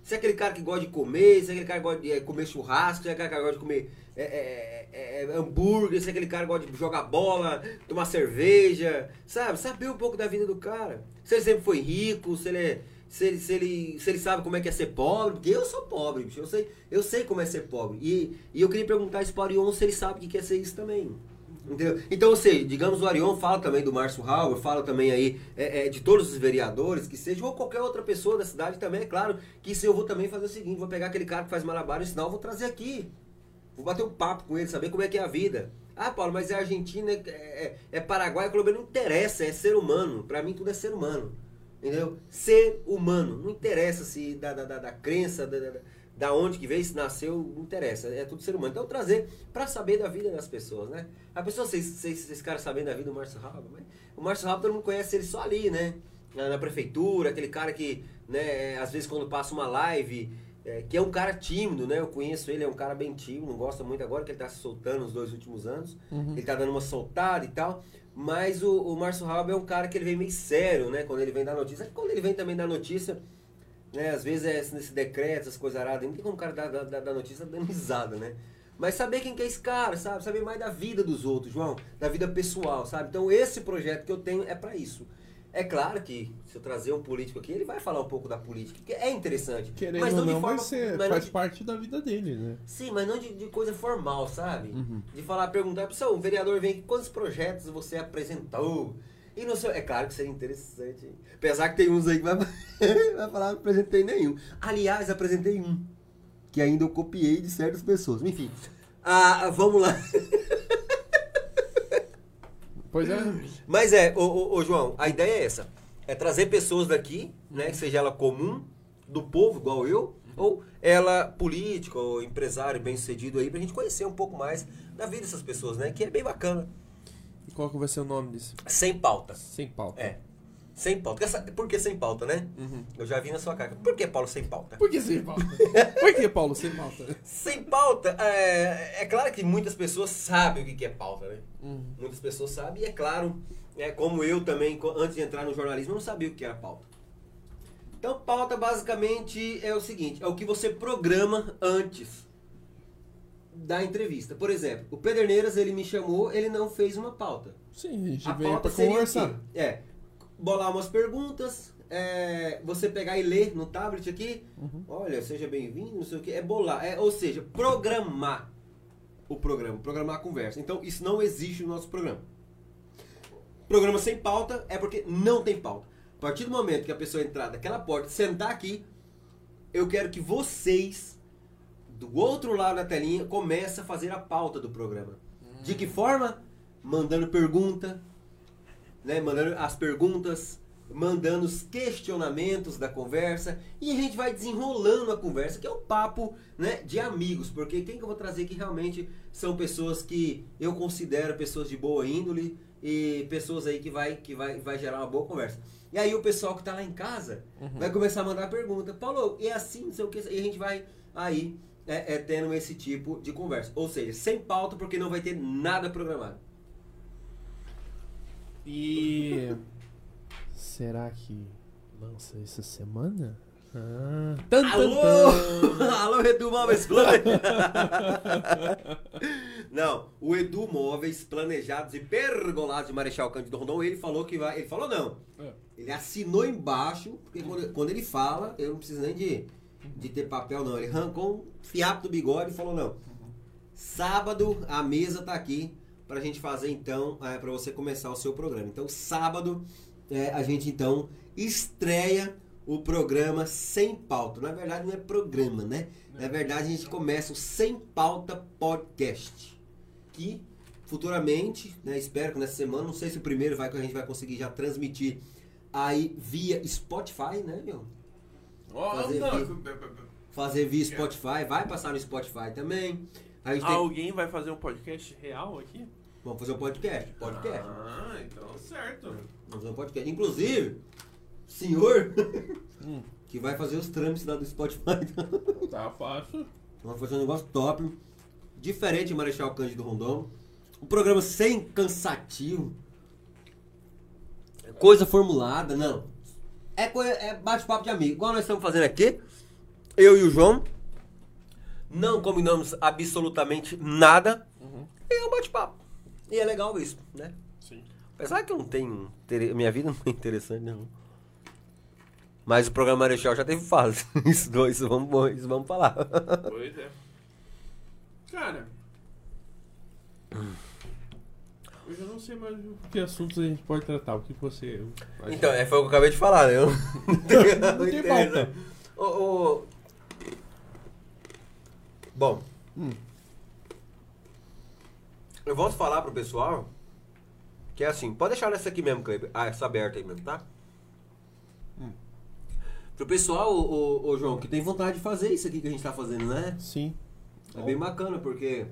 Se é aquele cara que gosta de comer, se é aquele cara que gosta de é, comer churrasco, se é aquele cara que gosta de comer é, é, é, é, hambúrguer, se é aquele cara que gosta de jogar bola, tomar cerveja, sabe? Saber um pouco da vida do cara. Se ele sempre foi rico, se ele, é- se ele, se ele, se ele sabe como é que é ser pobre, porque eu sou pobre, bicho. Eu sei, eu sei como é ser pobre. E, e eu queria perguntar isso para o Arion se ele sabe o que quer ser isso também. Entendeu? Então, ou seja, digamos o Arion fala também do Márcio Hauer, fala também aí é, é, de todos os vereadores que sejam, ou qualquer outra pessoa da cidade também, é claro que isso eu vou também fazer o seguinte, vou pegar aquele cara que faz malabar e sinal, vou trazer aqui. Vou bater um papo com ele, saber como é que é a vida. Ah, Paulo, mas é Argentina, é, é, é Paraguai, é Colômbia, não interessa, é ser humano. Pra mim tudo é ser humano. Entendeu? Ser humano. Não interessa se da, da, da, da crença, da, da, da onde que veio, se nasceu, não interessa. É tudo ser humano. Então trazer pra saber da vida das pessoas, né? A pessoa, vocês, vocês, vocês caras sabendo da vida do Márcio Rabo, mas o Márcio Rabo todo mundo conhece ele só ali, né? Na, na prefeitura, aquele cara que, né, às vezes quando passa uma live, é, que é um cara tímido, né? Eu conheço ele, é um cara bem tímido, não gosta muito agora, que ele tá se soltando nos dois últimos anos. Uhum. Ele tá dando uma soltada e tal. Mas o, o Márcio Raub é um cara que ele vem meio sério, né? Quando ele vem dar notícia. Quando ele vem também dar notícia, né? Às vezes é nesse decreto, essas coisas aradas. Não tem como o cara dar, dar, dar notícia dando risada, né? Mas saber quem que é esse cara, sabe? Saber mais da vida dos outros, João. Da vida pessoal, sabe? Então esse projeto que eu tenho é pra isso. É claro que se eu trazer um político aqui, ele vai falar um pouco da política, que é interessante. Querendo mas ou não, não, de forma, mas não faz de- parte da vida dele, né? Sim, mas não de, de coisa formal, sabe? Uhum. De falar, perguntar, pessoal, o vereador vem aqui, quantos projetos você apresentou? E não sei, é claro que seria interessante. hein? Apesar que tem uns aí que vai, vai falar, não apresentei nenhum. Aliás, apresentei um. Que ainda eu copiei de certas pessoas. Enfim. Ah, vamos lá. Pois é. Mas é, ô, ô, ô, João, a ideia é essa. É trazer pessoas daqui, né? Seja ela comum, do povo, igual eu, ou ela política ou empresário bem sucedido aí, pra gente conhecer um pouco mais da vida dessas pessoas, né? Que é bem bacana. Qual que vai ser o nome disso? Sem pauta. Sem pauta. É. Sem pauta. Essa- Por que sem pauta, né? Uhum. Eu já vi na sua cara. Por que, Paulo, sem pauta? Por que sem pauta? Por que, Paulo, sem pauta? Sem pauta, é, é claro que muitas pessoas sabem o que é pauta, né? Uhum. Muitas pessoas sabem, e é claro, é, como eu também, antes de entrar no jornalismo, eu não sabia o que era pauta. Então, pauta basicamente é o seguinte: é o que você programa antes da entrevista. Por exemplo, o Pederneiras ele me chamou, ele não fez uma pauta. Sim, a gente A veio pauta pra conversar. quê? É, bolar umas perguntas, é, você pegar e ler no tablet aqui, Uhum. olha, seja bem-vindo, não sei o que, é bolar, é, ou seja, programar o programa, programar a conversa. Então, isso não existe no nosso programa. Programa sem pauta é porque não tem pauta. A partir do momento que a pessoa entrar daquela porta, sentar aqui, eu quero que vocês do outro lado da telinha, começa a fazer a pauta do programa. De que forma? Mandando pergunta, né? Mandando as perguntas, mandando os questionamentos da conversa e a gente vai desenrolando a conversa, que é um papo, né, de amigos, porque quem que eu vou trazer aqui realmente são pessoas que eu considero pessoas de boa índole e pessoas aí que vai que vai, vai gerar uma boa conversa. E aí o pessoal que tá lá em casa vai começar a mandar pergunta. Paulo, é assim, não sei o que, e a gente vai aí é, é, tendo esse tipo de conversa. Ou seja, sem pauta, porque não vai ter nada programado. E. Será que lança essa semana? Ah, tan, tan, Alô! tan. Alô, Edu Móveis Planejados. não, o Edu Móveis Planejados e Pergolados de Marechal Cândido Rondon, ele falou que vai. Ele falou não. É. Ele assinou embaixo, porque quando, quando ele fala, eu não preciso nem de, de ter papel, não. Ele arrancou um fiapo do bigode e falou, não. Sábado a mesa tá aqui pra gente fazer então, é, para você começar o seu programa. Então, sábado é, a gente então estreia o programa Sem Pauta. Na verdade, não é programa, né? Na verdade, a gente começa o Sem Pauta Podcast. Que futuramente, né, espero que nessa semana, não sei se o primeiro vai que a gente vai conseguir já transmitir aí via Spotify, né, meu? Ó, Fazer não, aqui. Fazer via Spotify, vai passar no Spotify também. A gente tem... Alguém vai fazer um podcast real aqui? Vamos fazer um podcast. Podcast. Ah, então certo. Vamos fazer um podcast. Inclusive, senhor, que vai fazer os trâmites lá do Spotify. Tá fácil. Vamos fazer um negócio top. Diferente Marechal Cândido Rondon. Um programa sem cansativo. Coisa formulada, não. É, é bate-papo de amigo. Igual nós estamos fazendo aqui. Eu e o João. Não combinamos absolutamente nada. E é um bate-papo. E é legal isso, né? Sim. Apesar que eu não tenho. Minha vida não é interessante, não. Mas o programa Marechal já teve fase. Isso, isso, vamos, isso vamos falar. Pois é. Cara. Eu já não sei mais o Que assuntos a gente pode tratar? O que você. acha? Então, é, foi o que eu acabei de falar, né? Eu não tenho Não tem pauta. Ô, ô, Bom. Hum. Eu volto a falar pro pessoal que é assim, pode deixar nessa aqui mesmo, Kleber. Ah, essa aberta aí mesmo, tá? Hum. Pro pessoal, ô, ô, ô, João, que tem vontade de fazer isso aqui que a gente tá fazendo, né? Sim. É bem bacana, porque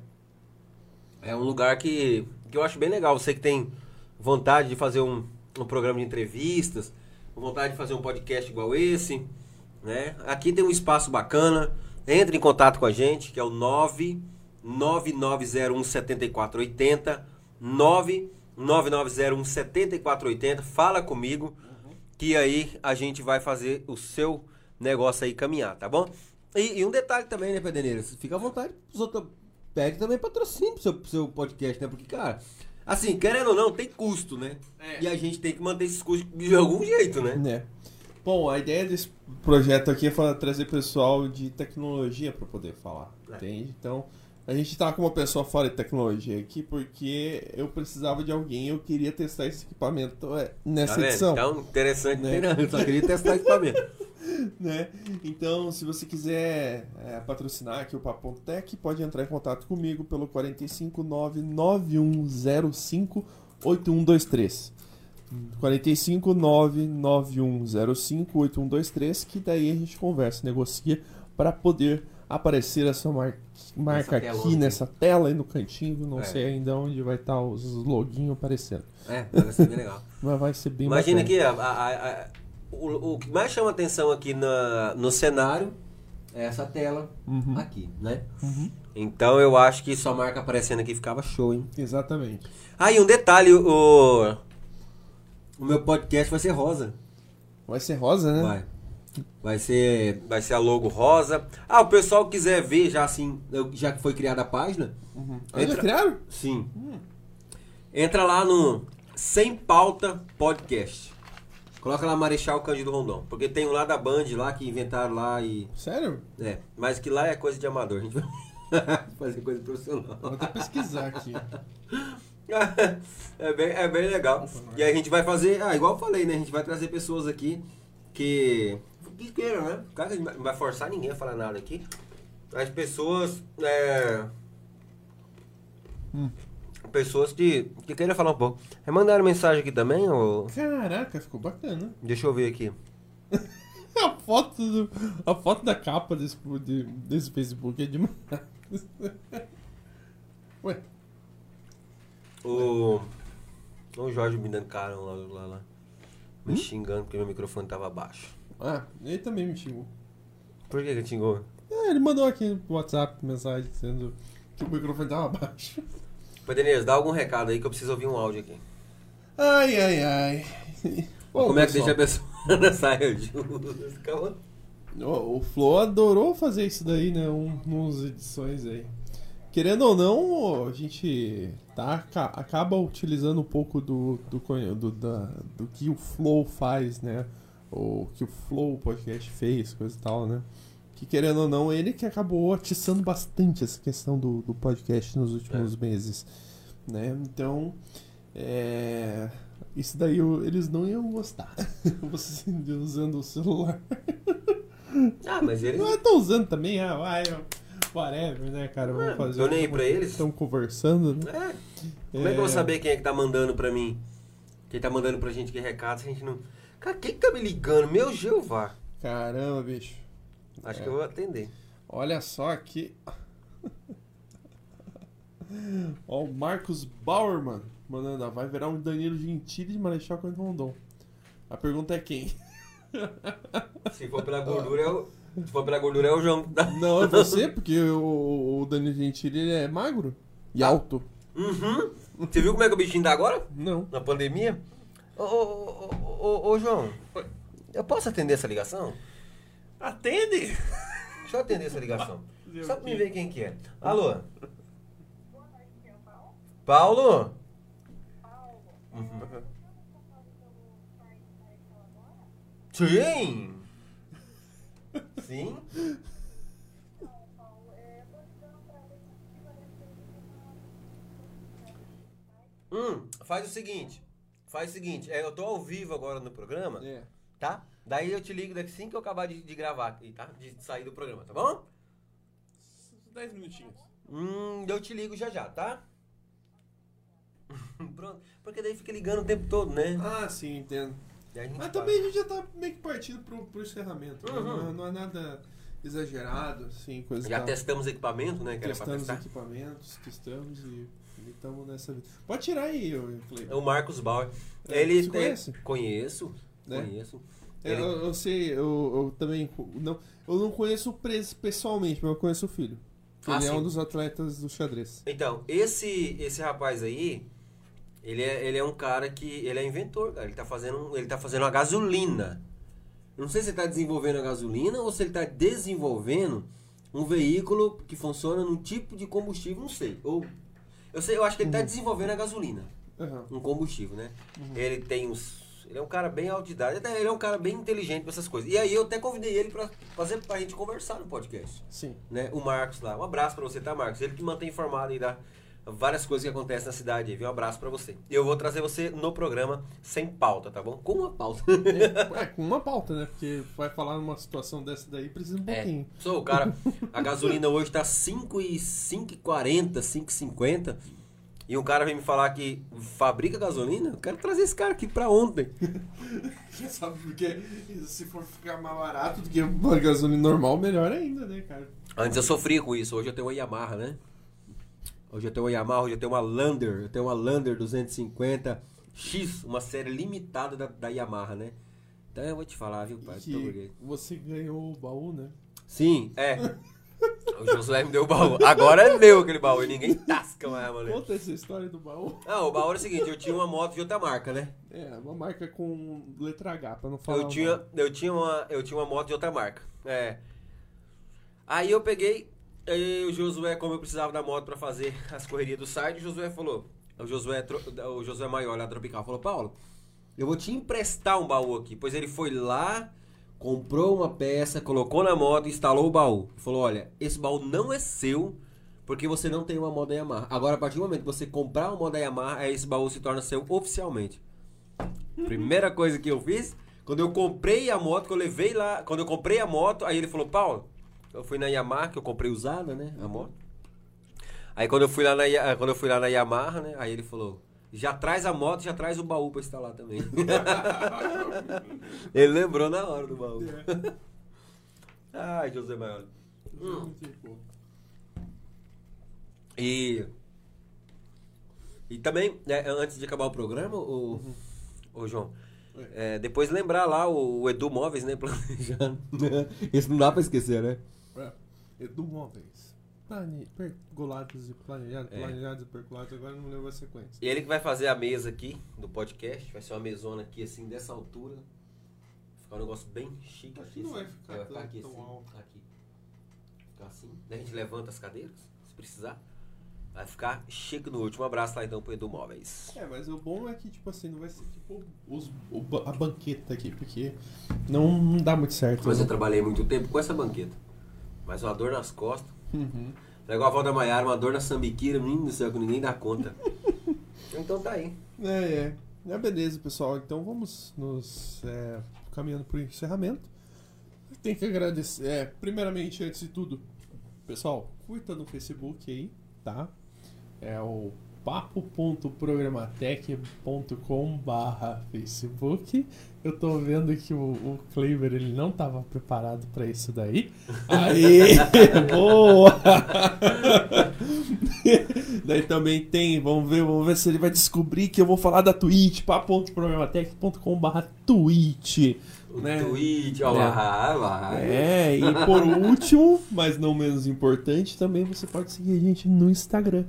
é um lugar que, que eu acho bem legal. Você que tem vontade de fazer um, um programa de entrevistas, vontade de fazer um podcast igual esse, né? Aqui tem um espaço bacana. Entre em contato com a gente, que é o 99901 7480, 99901 7480. Fala comigo, que aí a gente vai fazer o seu negócio aí caminhar, tá bom? E, e um detalhe também, né, Pedeneiras? Fica à vontade, os outros pede também patrocínio pro seu, pro seu podcast, né? Porque, cara, assim, querendo ou não, tem custo, né? É. E a gente tem que manter esses custos de algum jeito, né? Né? Bom, a ideia desse projeto aqui é trazer pessoal de tecnologia para poder falar, É. entende? Então, a gente tá com uma pessoa fora de tecnologia aqui porque eu precisava de alguém, eu queria testar esse equipamento é, Tá nessa vendo? edição, Então, interessante, Né? não, eu só queria testar equipamento. né? Então, se você quiser é, patrocinar aqui o Papo Tech, pode entrar em contato comigo pelo 45991058123. 45991058123, que daí a gente conversa, negocia para poder aparecer a sua mar- marca Nessa aqui aqui. nessa tela no cantinho, não É. sei ainda onde vai estar os loguinhos aparecendo. É, vai ser bem legal. Mas vai ser bem Imagina bacana. que a- a- a- a- o, o que mais chama atenção aqui na, no cenário é essa tela Uhum. aqui, né? Uhum. Então eu acho que sua marca aparecendo aqui ficava show, hein? Exatamente. Ah, e um detalhe, o, o meu podcast vai ser rosa. Vai ser rosa, né? Vai. Vai ser, vai ser a logo rosa. Ah, o pessoal quiser ver já assim, já que foi criada a página, Uhum. Ah, Entra- criaram? sim. Entra lá no Sem Pauta Podcast. Coloca lá Marechal Cândido Rondon, porque tem um lá da Band lá que inventaram lá e Sério? é, mas que lá é coisa de amador, a gente vai fazer coisa profissional. Vou até pesquisar aqui. é, bem, é bem legal. E aí a gente vai fazer, ah, igual eu falei, né? A gente vai trazer pessoas aqui que. que queiram, né? Claro que a gente não vai forçar ninguém a falar nada aqui. as pessoas. É, Hum. Pessoas que, que queiram falar um pouco. É mandaram mensagem aqui também? Ou... Caraca, ficou bacana. Deixa eu ver aqui. A foto, do- a foto da capa desse, de- desse Facebook é demais. Ué, O. O Jorge me dando carão lá, lá, lá. Me xingando porque meu microfone tava baixo. ah, ele também me xingou. Por que que ele xingou? É, ele mandou aqui no WhatsApp mensagem dizendo que o microfone tava baixo. Pô, Denise, dá algum recado aí que eu preciso ouvir um áudio aqui. Ai, ai, ai. Ô, Como é que pessoal, deixa a pessoa na saia justa? Calma. O, o Flo adorou fazer isso daí, né? Um, uns edições aí. Querendo ou não, a gente tá, aca- acaba utilizando um pouco do, do, do, da- do que o Flow faz, né? O que o Flow Podcast fez, coisa e tal, né? Que querendo ou não, ele que acabou atiçando bastante essa questão do, do podcast nos últimos meses, né? Então, é, isso daí eu- eles não iam gostar. Você usando o celular. Ah, mas ele. Não, estão usando também, ah, vai, whatever, né, cara? Vamos É, fazer. tô nem aí pra eles. Estão conversando, né? É. Como é que eu vou saber quem é que tá mandando pra mim? Quem tá mandando pra gente que recado se a gente não. Cara, quem que tá me ligando? Meu Jeová. Caramba, bicho. Acho É. que eu vou atender. Olha só aqui. Ó, o Marcos Bauerman mandando, vai virar um Danilo Gentili de Marechal Cândido Rondon. A pergunta é quem? Se for pela gordura, é o. Se for pela gordura, é o João. Não, é você, porque o, o Danilo Gentili é magro e alto. Uhum. Você viu como é que o bichinho tá agora? Não. Na pandemia? Ô, ô, ô, ô, ô, João, eu posso atender essa ligação? Atende! Deixa eu atender essa ligação. Só pra me ver quem que é. Alô? Paulo? Uhum. Sim! Sim? Hum, faz o seguinte. Faz o seguinte, é, eu tô ao vivo agora no programa, É. tá? Daí eu te ligo daqui assim que eu acabar de, de gravar aqui, tá? De sair do programa, tá bom? 10 minutinhos. Hum, eu te ligo já já, tá? Pronto. Porque daí fica ligando o tempo todo, né? Ah, sim, entendo. Mas para. também a gente já tá meio que partindo pro, pro encerramento. né? Uhum. Não, é- não é nada exagerado, assim, coisa Já tal. testamos equipamento, né? Que Testamos equipamentos, testamos e estamos nessa vida. Pode tirar aí, eu falei. É o Marcos Bauer. É, Ele você tem- conhece? Conheço. Né? Conheço. É, Ele- eu, eu sei, eu, eu também. Não, eu não conheço o Pres pessoalmente, mas eu conheço o filho. Ah, Ele é sim. um dos atletas do xadrez. Então, esse esse rapaz aí, ele é, ele é um cara que ele é inventor, cara. Ele tá fazendo, ele tá fazendo a gasolina. Não sei se ele tá desenvolvendo a gasolina ou se ele tá desenvolvendo um veículo que funciona num tipo de combustível, não sei. Ou eu sei, eu acho que ele tá desenvolvendo a gasolina, Aham. um combustível, né? Ele tem uns ele é um cara bem até ele é um cara bem inteligente pra essas coisas. E aí eu até convidei ele pra fazer pra gente conversar no podcast Sim. né? O Marcos lá. Um abraço pra você, tá, Marcos? Ele que mantém informado aí da várias coisas que acontecem na cidade aí, viu? Um abraço pra você. Eu vou trazer você no programa sem pauta, tá bom? Com uma pauta. É, com uma pauta, né? Porque vai falar numa situação dessa daí, precisa um É, pouquinho. sou o cara. A gasolina hoje tá 5 e 5,40, 5,50. E um cara vem me falar que fabrica gasolina? Eu quero trazer esse cara aqui pra ontem. Sabe porque se for ficar mais barato do que uma gasolina normal, melhor ainda, né, cara? Antes eu sofria com isso, hoje eu tenho uma Yamaha, né? Hoje eu tenho uma Yamaha, hoje eu tenho uma Lander, eu tenho uma Lander 250X, uma série limitada da, da Yamaha, né? Então eu vou te falar, viu, pai? Você ganhou o baú, né? Sim, é. O Josué me deu o baú. Agora deu aquele baú e ninguém tasca mais, mano. Conta essa história do baú. Ah, o baú era o seguinte, eu tinha uma moto de outra marca, né? É, uma marca com letra H, pra não falar. Eu tinha, nome. eu tinha uma, eu tinha uma moto de outra marca. É. Aí eu peguei, aí o Josué, como eu precisava da moto pra fazer as correrias do site, o Josué falou, o Josué, o Josué Maior lá da Tropical falou, Paulo, eu vou te emprestar um baú aqui. Pois ele foi lá, comprou uma peça, colocou na moto instalou o baú. Falou, olha, esse baú não é seu, porque você não tem uma moto da Yamaha. Agora, a partir do momento que você comprar uma moto da Yamaha, aí esse baú se torna seu oficialmente. Primeira coisa que eu fiz, quando eu comprei a moto, que eu levei lá, quando eu comprei a moto, aí ele falou, Paulo, Eu fui na Yamaha, que eu comprei usada, né? A moto. Aí quando eu fui lá na, quando eu fui lá na Yamaha, né? Aí ele falou, já traz a moto, já traz o baú pra instalar também. ele lembrou na hora do baú. Ai, José Maior. Hum. E. E também, né, antes de acabar o programa, o, o João, é, depois lembrar lá o, o Edu Móveis, né? Planejando. Isso não dá pra esquecer, né? É. Edu Móveis. Plane... Pergolados e planejados, É. planejados e pergolados, agora não lembro a sequência. E ele que vai fazer a mesa aqui do podcast. Vai ser uma mesona aqui, assim, dessa altura. Ficar um negócio bem chique aqui. não assim. vai ficar É, vai tão- aqui tão assim. alto. Aqui. Ficar assim. Daí a gente levanta as cadeiras, se precisar. Vai ficar chique no último. Um abraço lá então pro Edu Móveis. É, mas o bom é que, tipo assim, não vai ser tipo os, o a banqueta aqui, porque não, não dá muito certo. Mas eu né? trabalhei muito tempo com essa banqueta. Mas uma dor nas costas. Uhum. É igual a avó da Maiara, uma dor na sambiquira, menino do céu, que ninguém dá conta. então tá aí. É, é. É, beleza, pessoal. Então vamos nos é, caminhando pro encerramento. Tem que agradecer. É, primeiramente, antes de tudo, pessoal, curta no Facebook aí, tá? É o papo.programatec.com barra Facebook. Eu tô vendo que o, o Kleber ele não tava preparado pra isso daí. Aí, boa! Daí também tem, vamos ver, vamos ver se ele vai descobrir que eu vou falar da Twitch, papo.programatec.com barra Twitch. O Né? ó É. lá, lá. É, e por último, mas não menos importante, também você pode seguir a gente no Instagram,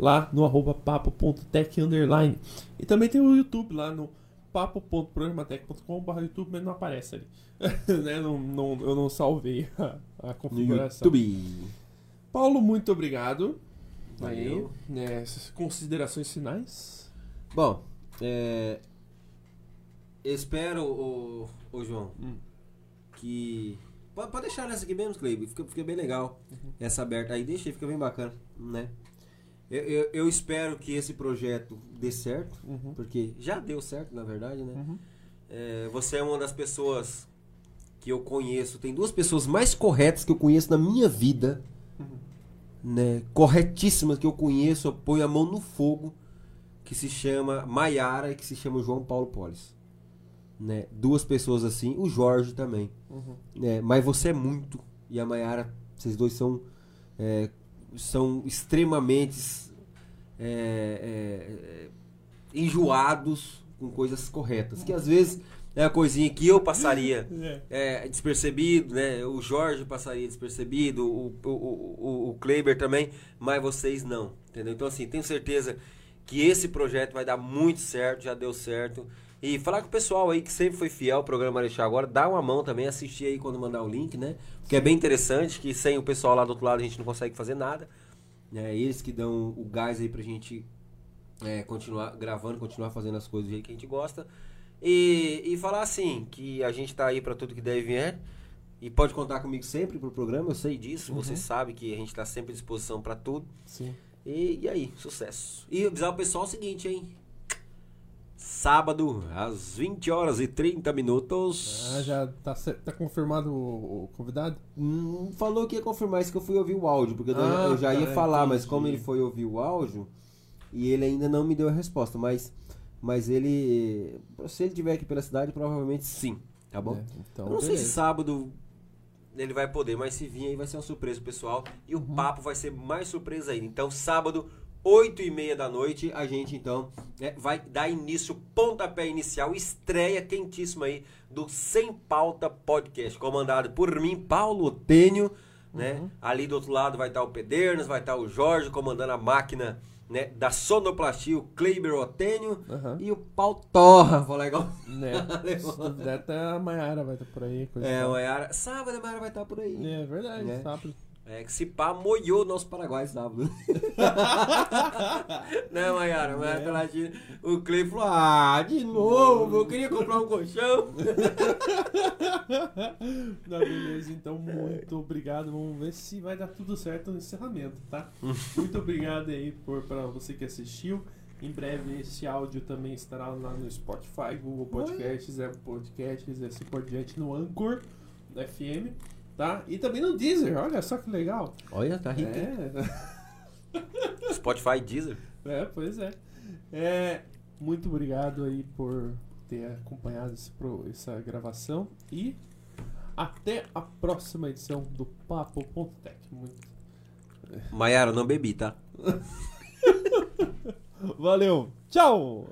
lá no arroba papo.tech underline. E também tem o YouTube lá no papo.programatec.com.br YouTube, mas não aparece ali. né? não, não, eu não salvei a, a configuração. YouTube. Paulo, muito obrigado. Valeu. Aí, né, considerações finais. Bom, é, espero, o, o João, Hum. que. Pode, pode deixar nessa aqui mesmo, Cleibe. Fica, fica bem legal. Essa aberta aí, deixa aí, fica bem bacana, né? Eu, eu, eu espero que esse projeto dê certo, Uhum. porque já deu certo, na verdade, né? Uhum. É, você é uma das pessoas que eu conheço. Tem duas pessoas mais corretas que eu conheço na minha vida. Né? Corretíssimas que eu conheço. Eu ponho a mão no fogo. Que se chama Maiara e que se chama João Paulo Polis. Né? Duas pessoas assim. O Jorge também. Uhum. né? Mas você é muito. E a Maiara, vocês dois são, é, são extremamente é, é, enjoados com coisas corretas. Que às vezes é a coisinha que eu passaria É. é, despercebido, né? O Jorge passaria despercebido, o, o, o, o Kleber também, mas vocês não, entendeu? Então, assim, tenho certeza que esse projeto vai dar muito certo, já deu certo. E falar com o pessoal aí que sempre foi fiel ao programa Marechal agora, dá uma mão também, assistir aí quando mandar o link, né? Porque é bem interessante, que sem o pessoal lá do outro lado a gente não consegue fazer nada. Né? Eles que dão o gás aí pra gente é, continuar gravando, continuar fazendo as coisas do jeito que a gente gosta. E, e falar assim, que a gente tá aí pra tudo que deve vier. E pode contar comigo sempre pro programa, eu sei disso. Você sabe que a gente tá sempre à disposição pra tudo. Sim. E, e aí, sucesso. E avisar o pessoal o seguinte, hein? Sábado, às 20 horas e 30 minutos. Ah, já tá, tá confirmado o, o convidado? Hum, falou que ia confirmar isso que eu fui ouvir o áudio, porque eu- Ah, eu já ia tá, falar, mas entendi. como ele foi ouvir o áudio e ele ainda não me deu a resposta, mas mas ele se ele tiver aqui pela cidade, provavelmente sim, tá bom? É, então, eu não sei se beleza. sábado ele vai poder, mas se vir aí vai ser uma surpresa pessoal e Uhum. o papo vai ser mais surpresa ainda. Então sábado 8 e meia da noite, a gente então né, vai dar início, pontapé inicial, estreia quentíssima aí do Sem Pauta Podcast, comandado por mim, Paulo Tênio, né? Uhum. Ali do outro lado vai estar o Pedernas, vai estar o Jorge comandando a máquina né, da sonoplastia, o Kleber Otênio Aham. e o Pau Torra, falar igual. Né? Até a Maiara vai estar por aí. É, tal. o Maiara, sábado a Maiara vai estar por aí. É verdade, Né? sábado. É que se pá, moiou o nosso Paraguai sábado. né, Maiara? Latindo. O Clay falou: Ah, de novo, eu queria comprar um colchão. Não, beleza, então muito obrigado. Vamos ver se vai dar tudo certo no encerramento, tá? muito obrigado aí por para você que assistiu. Em breve esse áudio também estará lá no Spotify, Google Podcasts, Apple Podcasts, assim por diante no Anchor FM, tá? E também no Deezer, olha só que legal. Olha, tá rico. É, Spotify, Deezer. é pois é. é. Muito obrigado aí por ter acompanhado esse pro- essa gravação e até a próxima edição do Papo.tech. Muito... Maiara, não bebi, tá? Valeu, tchau!